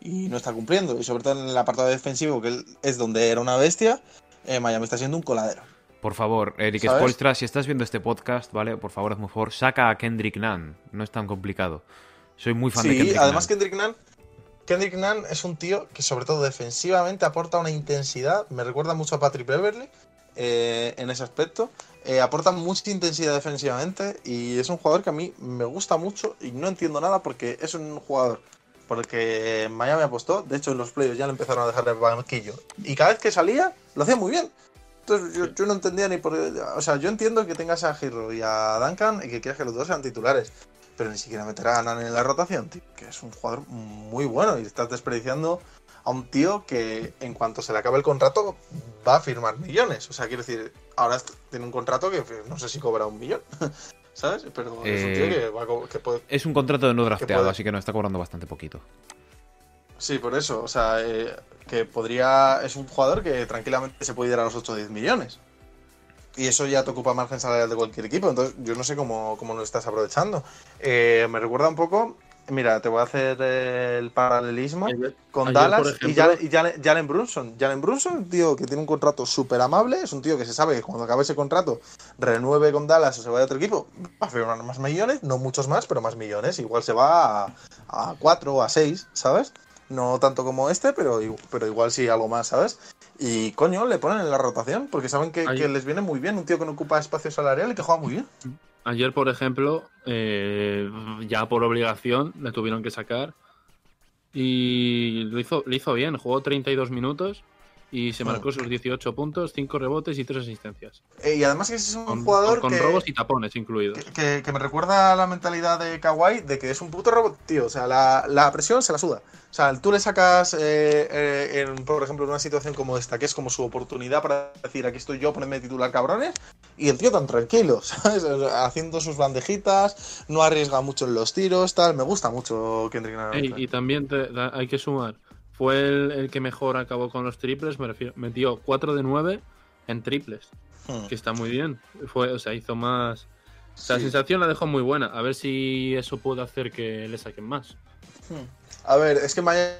Y no está cumpliendo. Y sobre todo en el apartado defensivo, que es donde era una bestia, eh, Miami está siendo un coladero. Por favor, Eric. Spolstra, si estás viendo este podcast, ¿vale? Por favor, hazme un favor, saca a Kendrick Nunn. No es tan complicado. Soy muy fan de Sí, Kendrick además Nunn. Kendrick Nunn, Kendrick Nunn es un tío que sobre todo defensivamente aporta una intensidad, me recuerda mucho a Patrick Beverly eh, en ese aspecto, Eh, aporta mucha intensidad defensivamente y es un jugador que a mí me gusta mucho y no entiendo nada porque es un jugador porque Miami apostó, de hecho en los playoffs ya le empezaron a dejar el banquillo. Y cada vez que salía lo hacía muy bien. Entonces yo, yo no entendía ni por O sea, yo entiendo que tengas a Giro y a Duncan y que quieras que los dos sean titulares pero ni siquiera meter a Nan en la rotación, tío, que es un jugador muy bueno y estás desperdiciando a un tío que en cuanto se le acabe el contrato va a firmar millones. O sea, quiero decir, ahora tiene un contrato que no sé si cobra un millón, ¿sabes? Pero es un tío Eh, que, va a que puede... Es un contrato de no drafteado, así que no está cobrando bastante poquito. Sí, por eso, o sea, eh, que podría... Es un jugador que tranquilamente se puede ir a los 8 o 10 millones. Y eso ya te ocupa margen salarial de cualquier equipo. Entonces, yo no sé cómo, cómo lo estás aprovechando. Eh, me recuerda un poco. Mira, te voy a hacer el paralelismo Ayer- con ayer, Dallas y, Jalen, y Jalen- Jalen Brunson. Jalen Brunson, un tío que tiene un contrato súper amable. Es un tío que se sabe que cuando acabe ese contrato renueve con Dallas o se vaya a otro equipo, va a firmar más millones. No muchos más, pero más millones. Igual se va a, a 4 o a 6, ¿sabes? No tanto como este, pero, pero igual sí algo más, ¿sabes? Y coño, le ponen en la rotación porque saben que, les viene muy bien. Un tío que no ocupa espacio salarial y que juega muy bien. Ayer, por ejemplo, eh, ya por obligación le tuvieron que sacar. Y lo hizo, lo hizo bien, jugó 32 minutos y se marcó sus 18 puntos, 5 rebotes y 3 asistencias. Eh, y además que es un Con, jugador con que... robos y tapones incluidos. que, que- que me recuerda a la mentalidad de Kawhi de que es un puto robot, tío. O sea, la, la presión se la suda. O sea, tú le sacas, eh, eh, en, por ejemplo, en una situación como esta, que es como su oportunidad para decir, aquí estoy yo, ponedme titular cabrones, y el tío tan tranquilo, ¿sabes? Haciendo sus bandejitas, no arriesga mucho en los tiros, tal. Me gusta mucho Kendrick Nunn. Y también te- hay que sumar, fue el, el que mejor acabó con los triples, me refiero, metió 4 de 9 en triples, Hmm. que está muy bien. Fue, o sea, hizo más... O sea, La sensación la dejó muy buena. A ver si eso puede hacer que le saquen más. Hmm. A ver, es que Miami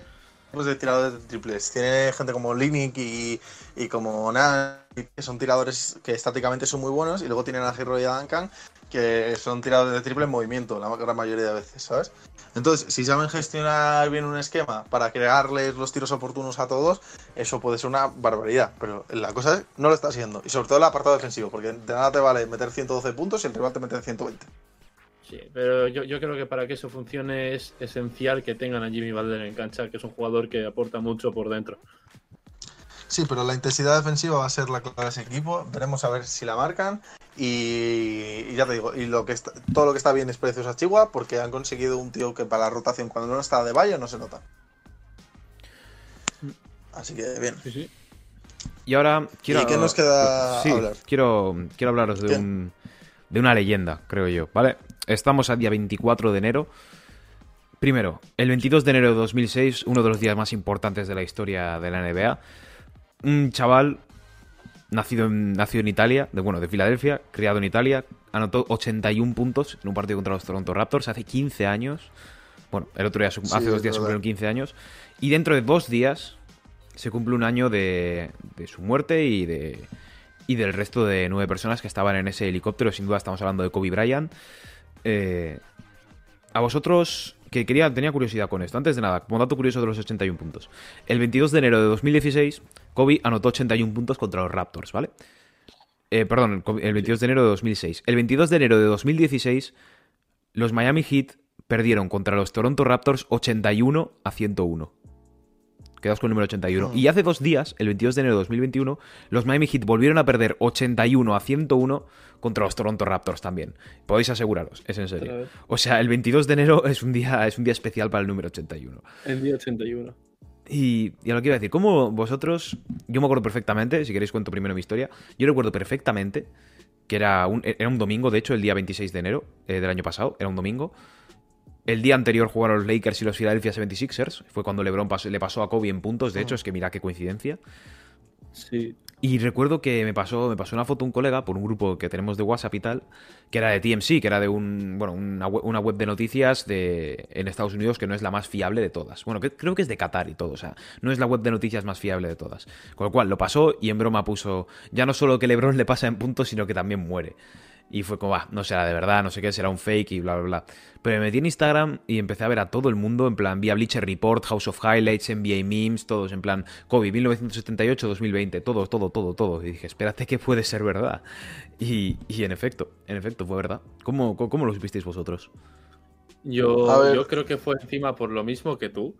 de tiradores de triples. Tiene gente como Linick y, y como Nan, que son tiradores que estáticamente son muy buenos, y luego tienen a Hero y a Duncan, que son tiradores de triple en movimiento, la gran mayoría de veces, ¿sabes? Entonces, si saben gestionar bien un esquema para crearles los tiros oportunos a todos, eso puede ser una barbaridad. Pero la cosa es, no lo está haciendo. Y sobre todo el apartado defensivo, porque de nada te vale meter 112 puntos y el rival te mete 120. Sí, pero yo, yo, creo que para que eso funcione es esencial que tengan a Jimmy Butler en cancha, que es un jugador que aporta mucho por dentro. Sí, pero la intensidad defensiva va a ser la clave de ese equipo. Veremos a ver si la marcan. Y, ya te digo, y lo que está, todo lo que está bien es precios a Chihuahua porque han conseguido un tío que para la rotación cuando no está de valle no se nota. Así que bien. Sí, sí. Y ahora quiero. ¿Y qué nos queda hablar? Quiero, quiero hablaros de, un, de una leyenda, creo yo, ¿vale? Estamos a día 24 de enero. Primero, el 22 de enero de 2006, uno de los días más importantes de la historia de la NBA. Un chaval nacido en, nacido en Italia, de, bueno, de Filadelfia, criado en Italia, anotó 81 puntos en un partido contra los Toronto Raptors hace 15 años. Bueno, el otro día, hace dos días se cumplieron 15 años. Y dentro de dos días se cumple un año de, de su muerte y de y del resto de nueve personas que estaban en ese helicóptero. Sin duda estamos hablando de Kobe Bryant. Eh, a vosotros, que quería, tenía curiosidad con esto. Antes de nada, como dato curioso de los 81 puntos. El 22 de enero de 2016, Kobe anotó 81 puntos contra los Raptors, ¿vale? Eh, perdón, el 22 de enero de 2006. El 22 de enero de 2016, los Miami Heat perdieron contra los Toronto Raptors 81 a 101. Quedaos con el número 81. Y hace dos días, el 22 de enero de 2021, los Miami Heat volvieron a perder 81 a 101 contra los Toronto Raptors también. Podéis aseguraros, es en serio. O sea, el 22 de enero es un día, es un día especial para el número 81. El día 81. Y, y a lo que iba a decir, como vosotros, yo me acuerdo perfectamente, si queréis cuento primero mi historia, yo recuerdo perfectamente que era un, era un domingo, de hecho, el día 26 de enero eh, del año pasado, era un domingo. El día anterior jugaron los Lakers y los Philadelphia 76ers. Fue cuando LeBron le pasó a Kobe en puntos. De hecho, ah. es que mira qué coincidencia. Sí. Y recuerdo que me pasó, me pasó una foto un colega por un grupo que tenemos de WhatsApp y tal, que era de TMC, que era de un, bueno, una, web, de noticias de, en Estados Unidos que no es la más fiable de todas. Bueno, que, creo que es de Qatar y todo, o sea, no es la web de noticias más fiable de todas. Con lo cual lo pasó y en broma puso, ya no solo que LeBron le pasa en puntos, sino que también muere. Y fue como, va, no será de verdad, no sé qué, será un fake y bla, bla, bla. Pero me metí en Instagram y empecé a ver a todo el mundo, en plan, vía Bleacher Report, House of Highlights, NBA Memes, todos, en plan, Kobe, 1978-2020, todo, todo, todo, todo. Y dije, espérate que puede ser verdad. Y, en efecto, en efecto, fue verdad. ¿Cómo, cómo lo supisteis vosotros? Yo, yo creo que fue encima por lo mismo que tú,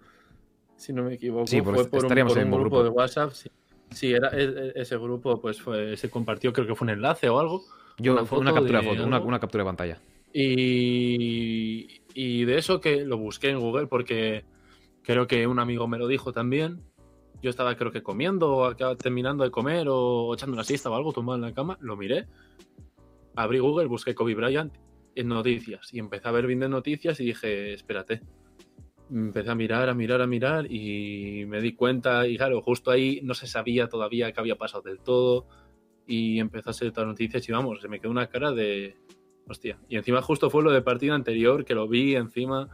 si no me equivoco. Sí, fue por un, grupo, grupo de WhatsApp. Sí. era, e, e, ese grupo pues fue, se compartió, creo que fue un enlace o algo yo, una, captura de, foto, una, captura de pantalla. Y, y de eso que lo busqué en Google porque creo que un amigo me lo dijo también. Yo estaba creo que comiendo o terminando de comer o echando una siesta o algo, tumbado en la cama, lo miré, abrí Google, busqué Kobe Bryant en noticias y empecé a ver bien de noticias y dije, espérate. Empecé a mirar, a mirar, a mirar y me di cuenta y claro, justo ahí no se sabía todavía qué había pasado del todo y empezó a ser todas noticias y vamos, se me quedó una cara de hostia. Y encima justo fue lo de partido anterior que lo vi encima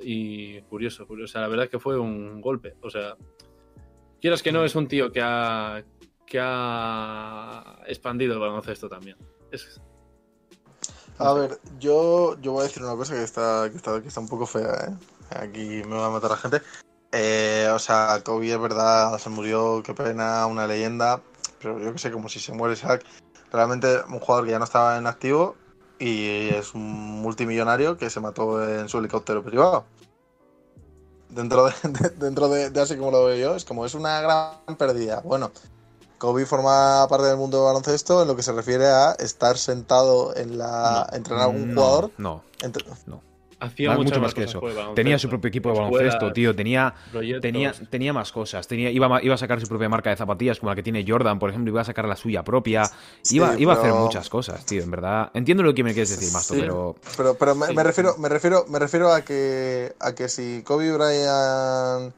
y curioso, curioso. O sea, la verdad que fue un golpe. O sea, quieras que no, es un tío que ha, que ha expandido el baloncesto también. A ver, yo, yo voy a decir una cosa que está, que está, que está un poco fea, ¿eh? Aquí me va a matar la gente. Eh, o sea, Kobe es verdad, se murió, qué pena, una leyenda pero yo que sé, como si se muere Shaq, realmente un jugador que ya no estaba en activo y es un multimillonario que se mató en su helicóptero privado. Dentro de, dentro de, así como lo veo yo, es como es una gran pérdida. Bueno, Kobe forma parte del mundo del baloncesto en lo que se refiere a estar sentado en la. entrenar a algún jugador. No. no. Hacía mucho más que eso. Tenía su propio equipo de baloncesto, tío. Tenía, tenía, tenía más cosas. Tenía, iba, iba a sacar su propia marca de zapatillas, como la que tiene Jordan, por ejemplo. Iba a sacar la suya propia. iba, iba a hacer muchas cosas, tío. En verdad. Entiendo lo que me quieres decir, Masto, pero. Pero, pero me, refiero, me, refiero, me refiero a que, a que si Kobe Bryant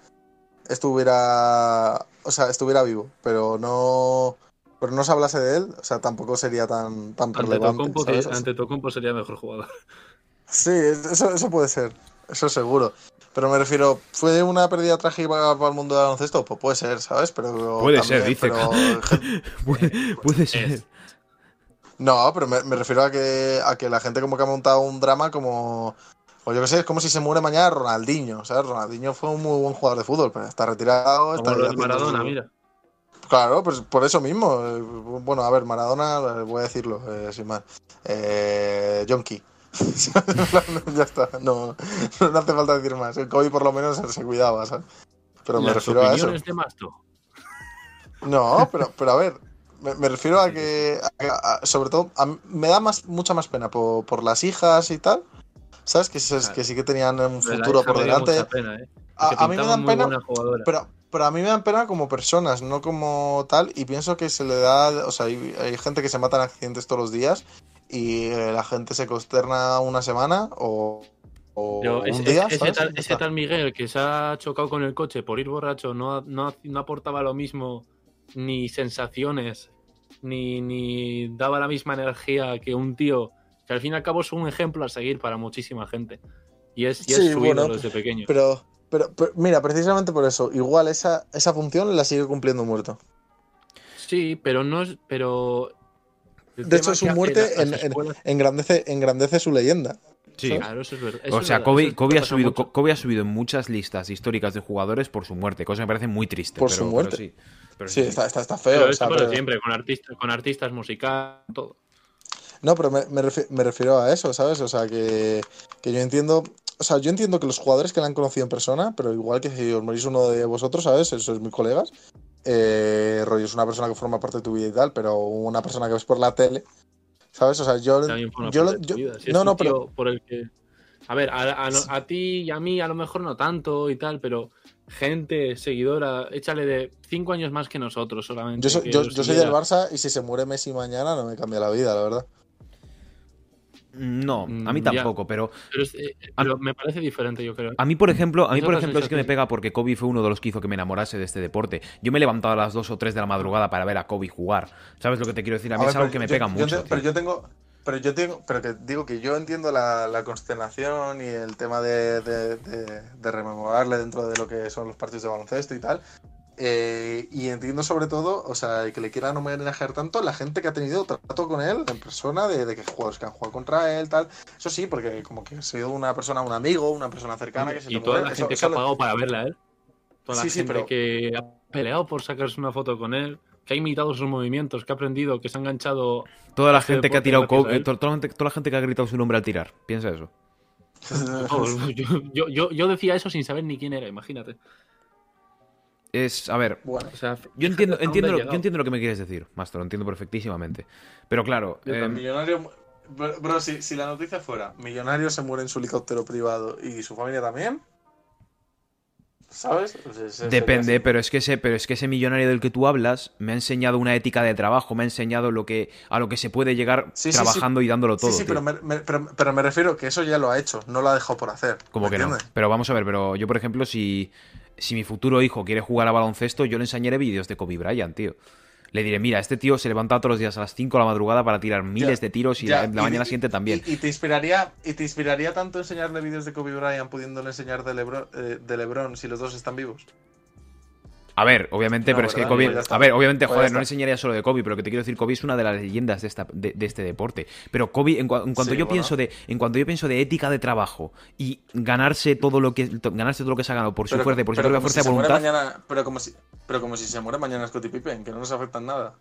estuviera. O sea, estuviera vivo, pero no pero no se hablase de él, o sea, tampoco sería tan, tan ante relevante. Ante Tocompo sería mejor jugador. Sí, eso, eso puede ser. eso seguro. Pero me refiero, ¿fue una pérdida trágica para el mundo del baloncesto? Pues puede ser, ¿sabes? Pero puede ser, dice. Pero... puede, puede ser. No, pero me, refiero a que, a que la gente como que ha montado un drama como... O yo qué sé, es como si se muere mañana Ronaldinho, ¿sabes? Ronaldinho fue un muy buen jugador de fútbol, pero está retirado. Está como Maradona, mira. Claro, pues por eso mismo. Eh, bueno, a ver, Maradona, voy a decirlo, eh, sin más. Eh, Jonky. ya está, no, no, hace falta decir más. El Kobe por lo menos se cuidaba, ¿sabes? Pero me refiero a eso. de Masto? No, pero, pero a ver, me, refiero a que, sobre todo, me da más, mucha más pena por, las hijas y tal. ¿Sabes? Que, que sí que tenían un futuro por delante. ¿eh? a, mí me dan pena, pero, pero a mí me dan pena como personas, no como tal. Y pienso que se le da, o sea, hay, hay gente que se mata en accidentes todos los días y eh, la gente se consterna una semana o, un día. ese, tal, Miguel que se ha chocado con el coche por ir borracho no, no, aportaba lo mismo, ni sensaciones, ni, ni, daba la misma energía que un tío que al fin y al cabo es un ejemplo a seguir para muchísima gente. Y es, y es su desde pequeño. Pero, pero, mira, precisamente por eso, igual esa, esa función la sigue cumpliendo muerto. Sí, pero no es. Pero de hecho, su muerte engrandece, engrandece su leyenda. Sí, claro, eso es verdad. o sea, Kobe, ha subido, Kobe, ha subido en muchas listas históricas de jugadores por su muerte, cosa que me parece muy triste. Por su muerte. sí, Está, está, feo. Pero siempre, con artistas, con artistas musicales, todo. No, pero me, me, refiero, a eso, ¿sabes? O sea, que, que, yo entiendo. O sea, yo entiendo que los jugadores que la han conocido en persona, pero igual que si os morís uno de vosotros, ¿sabes? Eso es mis colegas. Eh, rollo, es una persona que forma parte de tu vida y tal, pero una persona que ves por la tele, ¿sabes? O sea, yo. yo, no, no, pero. Por el que... A ver, a, ti y a mí a lo mejor no tanto y tal, pero gente, seguidora, échale de cinco años más que nosotros solamente. Yo, yo soy del Barça y si se muere Messi mañana no me cambia la vida, la verdad. No, a mí mm, tampoco, pero, eh, me parece diferente, yo creo. A mí, por ejemplo, a mí, por ejemplo, es que me pega porque Kobe fue uno de los que hizo que me enamorase de este deporte. Yo me he levantado a las 2 o 3 de la madrugada para ver a Kobe jugar. ¿Sabes lo que te quiero decir? A mí es algo que me pega mucho. pero yo tengo, pero yo tengo, pero que digo que yo entiendo la, consternación y el tema de, de, rememorarle dentro de lo que son los partidos de baloncesto y tal. Eh, y entiendo sobre todo, o sea, que le quieran homenajear tanto la gente que ha tenido trato con él en persona, de, que jugadores que han jugado contra él, tal. Eso sí, porque como que ha sido una persona, un amigo, una persona cercana que se Y toda la gente que ha pagado para verla a él. Toda la gente que ha peleado por sacarse una foto con él, que ha imitado sus movimientos, que ha aprendido, que se ha enganchado. Toda la gente que ha tirado. Eh, toda, la gente, que ha gritado su nombre al tirar. Piensa eso. yo, yo, yo decía eso sin saber ni quién era, imagínate. Es, a ver, yo entiendo, entiendo, lo, yo entiendo lo que me quieres decir, Master, lo entiendo perfectísimamente. Pero claro. Eh, millonario, bro, si, si, la noticia fuera: Millonario se muere en su helicóptero privado y su familia también. ¿Sabes? Pues Depende, pero es, que ese, pero es que ese millonario del que tú hablas me ha enseñado una ética de trabajo, me ha enseñado lo que, a lo que se puede llegar trabajando y dándolo todo. Sí, sí, pero me, pero, pero me, refiero que eso ya lo ha hecho, no lo ha dejado por hacer. Como que no. Pero vamos a ver, pero yo, por ejemplo, si, si mi futuro hijo quiere jugar a baloncesto, yo le enseñaré vídeos de Kobe Bryant, tío. Le diré, mira, este tío se levanta todos los días a las 5 de la madrugada para tirar miles de tiros y la, mañana siguiente también. Y, te inspiraría, ¿Y te inspiraría tanto enseñarle vídeos de Kobe Bryant pudiéndole enseñar de Lebron, eh, de Lebron si los dos están vivos? A ver, obviamente, pero es que Kobe. A ver, obviamente, joder, no enseñaría solo de Kobe, pero que te quiero decir, Kobe es una de las leyendas de, esta, de, este deporte. Pero Kobe, en, cuanto yo pienso de, en cuanto yo pienso de ética de trabajo y ganarse todo lo que ganarse todo lo que se ha ganado por su fuerza, por su propia fuerza de voluntad. pero como si, pero como si se muere mañana Scottie Pippen, que no nos afecta en nada.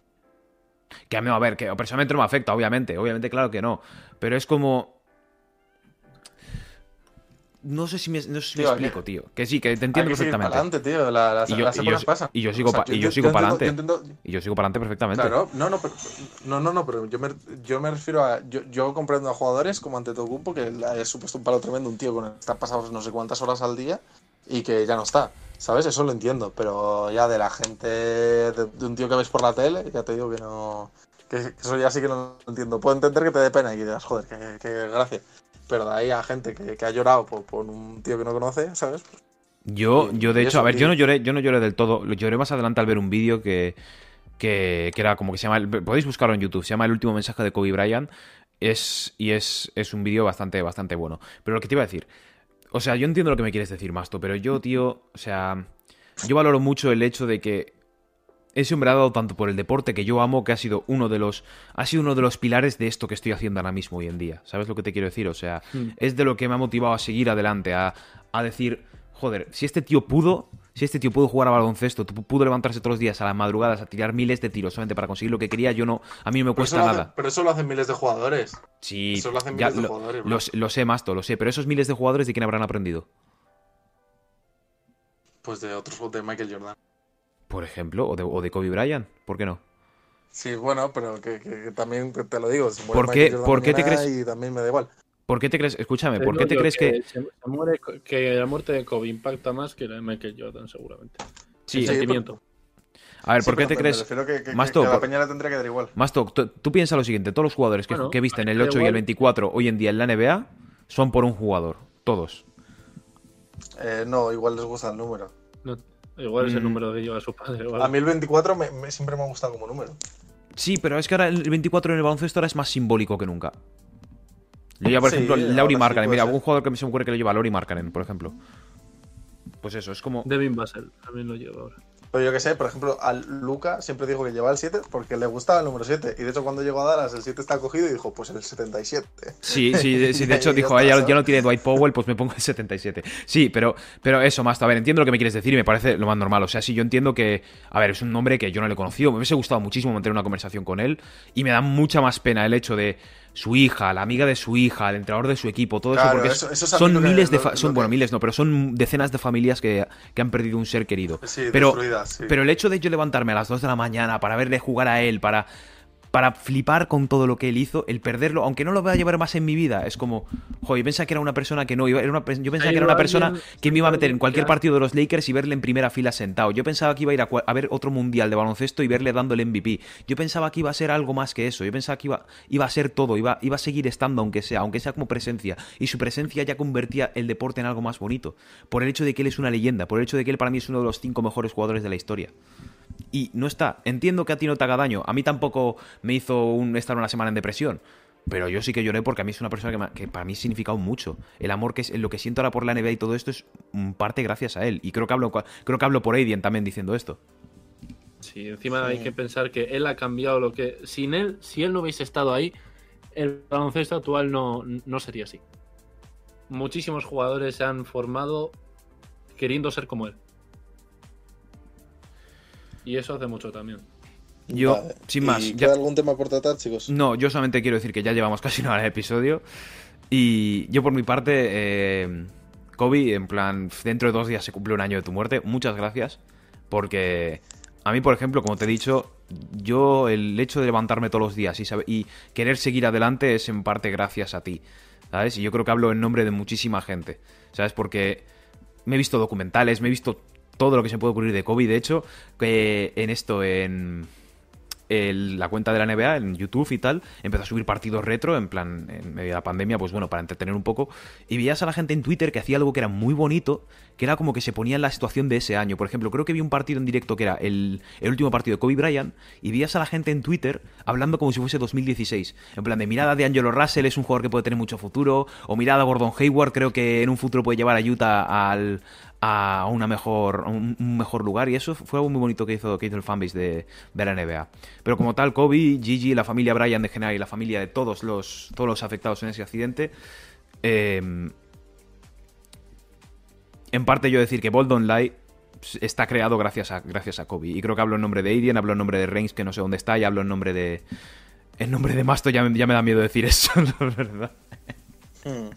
Que a mí, a ver, que personalmente no me afecta, obviamente, obviamente, claro que no. Pero es como no sé si me, no sé si me explico, tío. Que sí, que te entiendo perfectamente. Adelante, tío. las, y yo, pasan. Y yo sigo, y yo sigo para adelante. Y yo sigo para adelante perfectamente. Claro, no, no, pero, no, no, no, pero yo me, yo me refiero a. Yo, yo comprendo a jugadores como ante todo grupo que es supuesto un palo tremendo, un tío con está pasado no sé cuántas horas al día y que ya no está. ¿Sabes? Eso lo entiendo. Pero ya de la gente, de, un tío que ves por la tele, ya te digo que no. Que, eso ya sí que no lo entiendo. Puedo entender que te dé pena y que digas, joder, que, que gracia pero de ahí a gente que, ha llorado por, un tío que no conoce, ¿sabes? Yo, yo de hecho, a ver, yo no lloré, yo no lloré del todo. Lloré más adelante al ver un vídeo que, que, era como que se llama. Podéis buscarlo en YouTube, se llama El último mensaje de Kobe Bryant. Es, y es, es un vídeo bastante, bastante bueno. Pero lo que te iba a decir. O sea, yo entiendo lo que me quieres decir, Masto, pero yo, tío, o sea, yo valoro mucho el hecho de que ese hombre ha dado tanto por el deporte que yo amo que ha sido uno de los ha sido uno de los pilares de esto que estoy haciendo ahora mismo hoy en día. ¿Sabes lo que te quiero decir? O sea, Hmm. es de lo que me ha motivado a seguir adelante, a, a decir, joder, si este tío pudo, si este tío pudo jugar a baloncesto, pudo levantarse todos los días a las madrugadas a tirar miles de tiros solamente para conseguir lo que quería, yo no, a mí no me cuesta nada. pero eso lo hacen miles de jugadores. Sí, eso lo hacen ya, miles de lo, jugadores, bro. lo sé- lo sé, Masto, lo sé, pero esos miles de jugadores de quién habrán aprendido. Pues de otros, de Michael Jordan. Por ejemplo, o de, o de Kobe Bryant, ¿por qué no? Sí, bueno, pero que, que- que también te lo digo. se muere ¿Por qué- por qué te crees- Y también me da igual. ¿Por qué te crees, escúchame, por Te qué te crees que... se, se muere, que la muerte de Kobe impacta más que la de Michael Jordan, seguramente. Sí, El sentimiento. A ver, Sí, ¿por qué te me- crees... Me refiero que, que, Masto, que la peña le tendría que dar igual. Masto, tú, tú piensa lo siguiente, todos los jugadores que, Bueno, a mí el me da 8 y el igual. 24 hoy en día en la NBA son por un jugador, todos. Eh, no, igual les gusta el número. No, igual es el Mm. número que lleva su padre. algo. A mí el 24 me, me- siempre me ha gustado como número. Sí, pero es que ahora el 24 en el baloncesto ahora es más simbólico que nunca. Yo ya, por Sí, ejemplo, Lauri sí Markkanen. Mira, algún jugador que me se me ocurre que lo lleva Lauri Markkanen, por ejemplo. Pues eso, es como... Devin Vassell también lo lleva ahora. Pero yo que sé, por ejemplo, a Luca siempre dijo que llevaba el 7 porque le gustaba el número 7. Y de hecho, cuando llegó a Dallas, el 7 está cogido y dijo, pues el 77. Sí, sí, de, sí, de hecho dijo, "Ah, ya no tiene Dwight Powell, pues me pongo el 77. Sí, pero, pero eso, más, a ver, entiendo lo que me quieres decir y me parece lo más normal. O sea, sí, yo entiendo que, a ver, es un nombre que yo no le he conocido, me hubiese gustado muchísimo mantener una conversación con él y me da mucha más pena el hecho de su hija, la amiga de su hija, el entrenador de su equipo, todo eso, porque eso- eso son que- miles de, lo- son, que- bueno, miles no, pero son decenas de familias que, que han perdido un ser querido. Sí, pero, sí. pero el hecho de yo levantarme a las 2 de la mañana para verle jugar a él, para, para flipar con todo lo que él hizo, el perderlo, aunque no lo voy a llevar más en mi vida, es como, joder, yo pensaba que era una persona que no iba, era una, yo pensaba que era una persona que me iba a meter en cualquier partido de los Lakers y verle en primera fila sentado. Yo pensaba que iba a ir a, ver otro mundial de baloncesto y verle dando el MVP. Yo pensaba que iba a ser algo más que eso. Yo pensaba que iba, iba a ser todo, iba, iba a seguir estando aunque sea, aunque sea como presencia. Y su presencia ya convertía el deporte en algo más bonito. Por el hecho de que él es una leyenda, por el hecho de que él para mí es uno de los cinco mejores jugadores de la historia y no está. Entiendo que a ti no te haga daño. A mí tampoco me hizo un, estar una semana en depresión. Pero yo sí que lloré porque a mí es una persona que, me ha- que para mí ha significado mucho. El amor que es lo que siento ahora por la NBA y todo esto es mm, parte gracias a él. Y creo que hablo, creo que hablo por Aiden también diciendo esto. Sí, encima hay que pensar que él ha cambiado lo que. Sin él, si él no hubiese estado ahí, el baloncesto actual no, no sería así. Muchísimos jugadores se han formado queriendo ser como él. Y eso hace mucho también. Yo, Vale. sin ¿Y más, queda ya- algún tema por tratar, chicos? No, yo solamente quiero decir que ya llevamos casi una hora de episodio. Y yo por mi parte, eh, Kobe, en plan, dentro de dos días se cumple un año de tu muerte. Muchas gracias. Porque a mí, por ejemplo, como te he dicho, yo el hecho de levantarme todos los días y, saber- y querer seguir adelante es en parte gracias a ti. ¿Sabes? Y yo creo que hablo en nombre de muchísima gente. ¿Sabes? Porque me he visto documentales, me he visto todo lo que se puede ocurrir de Kobe. De hecho, que en esto, en la cuenta de la NBA en YouTube y tal, empezó a subir partidos retro, en plan, en medio de la pandemia, pues bueno, para entretener un poco. Y veías a la gente en Twitter que hacía algo que era muy bonito, que era como que se ponía en la situación de ese año. Por ejemplo, creo que vi un partido en directo que era el, el último partido de Kobe Bryant, y veías a la gente en Twitter hablando como si fuese 2016. En plan, de mirada de Angelo Russell es un jugador que puede tener mucho futuro, o mirada Gordon Hayward, creo que en un futuro puede llevar a Utah al a una mejor, un, mejor lugar y eso fue algo muy bonito que hizo, que hizo el fanbase de, de la NBA. Pero como tal, Kobe, Gigi, la familia Bryan de general y la familia de todos los, todos los afectados en ese accidente, eh, en parte yo decir que Bold Online está creado gracias a, gracias a Kobe. Y creo que hablo en nombre de Aiden, hablo en nombre de Reigns, que no sé dónde está, y hablo en nombre de... En nombre de Masto ya, ya me da miedo decir eso, la verdad. Hmm.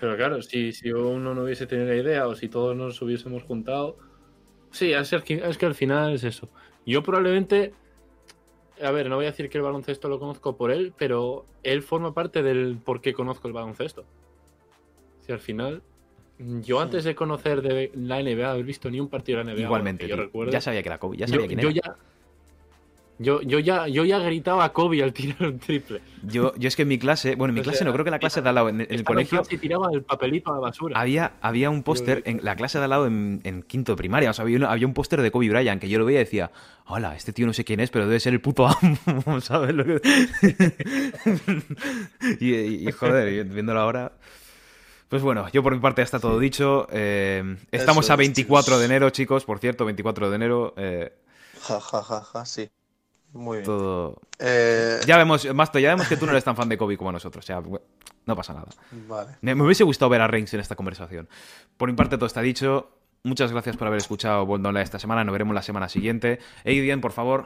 Pero claro, si, si uno no hubiese tenido la idea o si todos nos hubiésemos juntado. Sí, es que, es que al final es eso. Yo probablemente. A ver, no voy a decir que el baloncesto lo conozco por él, pero él forma parte del por qué conozco el baloncesto. Si al final. Yo antes de conocer de la NBA, haber visto ni un partido de la NBA. Igualmente, yo tío. recuerde, ya sabía que era Kobe, ya sabía yo, quién yo era. ya. Yo, yo ya, yo ya gritaba a Kobe al tirar un triple. Yo, yo es que en mi clase, bueno, en mi O clase sea, no, creo que la clase de al lado, en, en el colegio, clase y tiraba el papelito a la basura. había, había un póster, en la clase de al lado en, en quinto de primaria, o sea, había, una- había un póster de Kobe Bryant que yo lo veía y decía, hola, este tío no sé quién es, pero debe ser el puto amo, ¿sabes? Lo que- y, y- y, joder, viéndolo ahora, Pues bueno, yo por mi parte ya está todo dicho. Eh, estamos Eso a es, 24 de enero, chicos, por cierto, 24 de enero. eh, Ja, ja, ja, ja, sí. Muy bien. todo... Eh, Ya vemos, Masto, ya vemos que tú no eres tan fan de Kobe como nosotros. O sea, no pasa nada. Vale. Me, me hubiese gustado ver a Reigns en esta conversación. Por mi parte, todo está dicho. Muchas gracias por haber escuchado Bold Online esta semana. Nos veremos la semana siguiente. Aiden, por favor,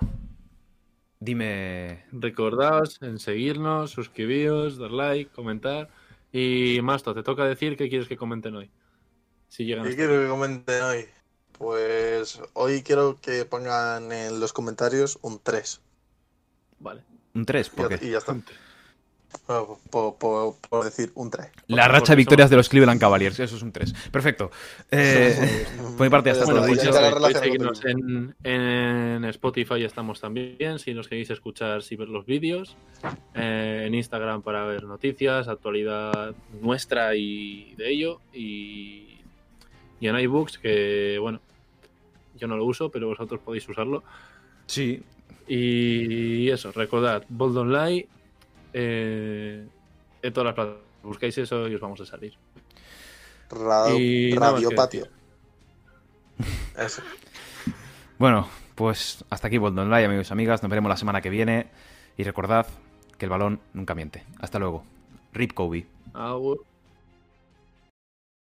dime. Recordaos en seguirnos, suscribíos, dar like, comentar. Y Masto, te toca decir qué quieres que comenten hoy. Si llegan ¿Qué quiero que comenten hoy? Pues hoy quiero que pongan en los comentarios un 3. Vale. Un 3, Y ¿por ya, qué? y ya está. Por, por- por- por decir un 3. La racha de somos- victorias de los Cleveland Cavaliers. Eso es un 3. Perfecto. Eh, por mi parte, ya está Bueno, todo pues podéis seguirnos en, en Spotify estamos también, si nos queréis escuchar, si ver los vídeos. Eh, en Instagram para ver noticias, actualidad nuestra y de ello. Y, y en iBooks, que bueno, yo no lo uso, pero vosotros podéis usarlo. Sí. Y eso, recordad, Bold Online, eh, en todas las plataformas. Buscáis eso y os vamos a salir. Radio, Y Patio. Eso. Bueno, pues hasta aquí Bold Online, amigos y amigas. Nos veremos la semana que viene. Y recordad que el balón nunca miente. Hasta luego. Rip Kobe.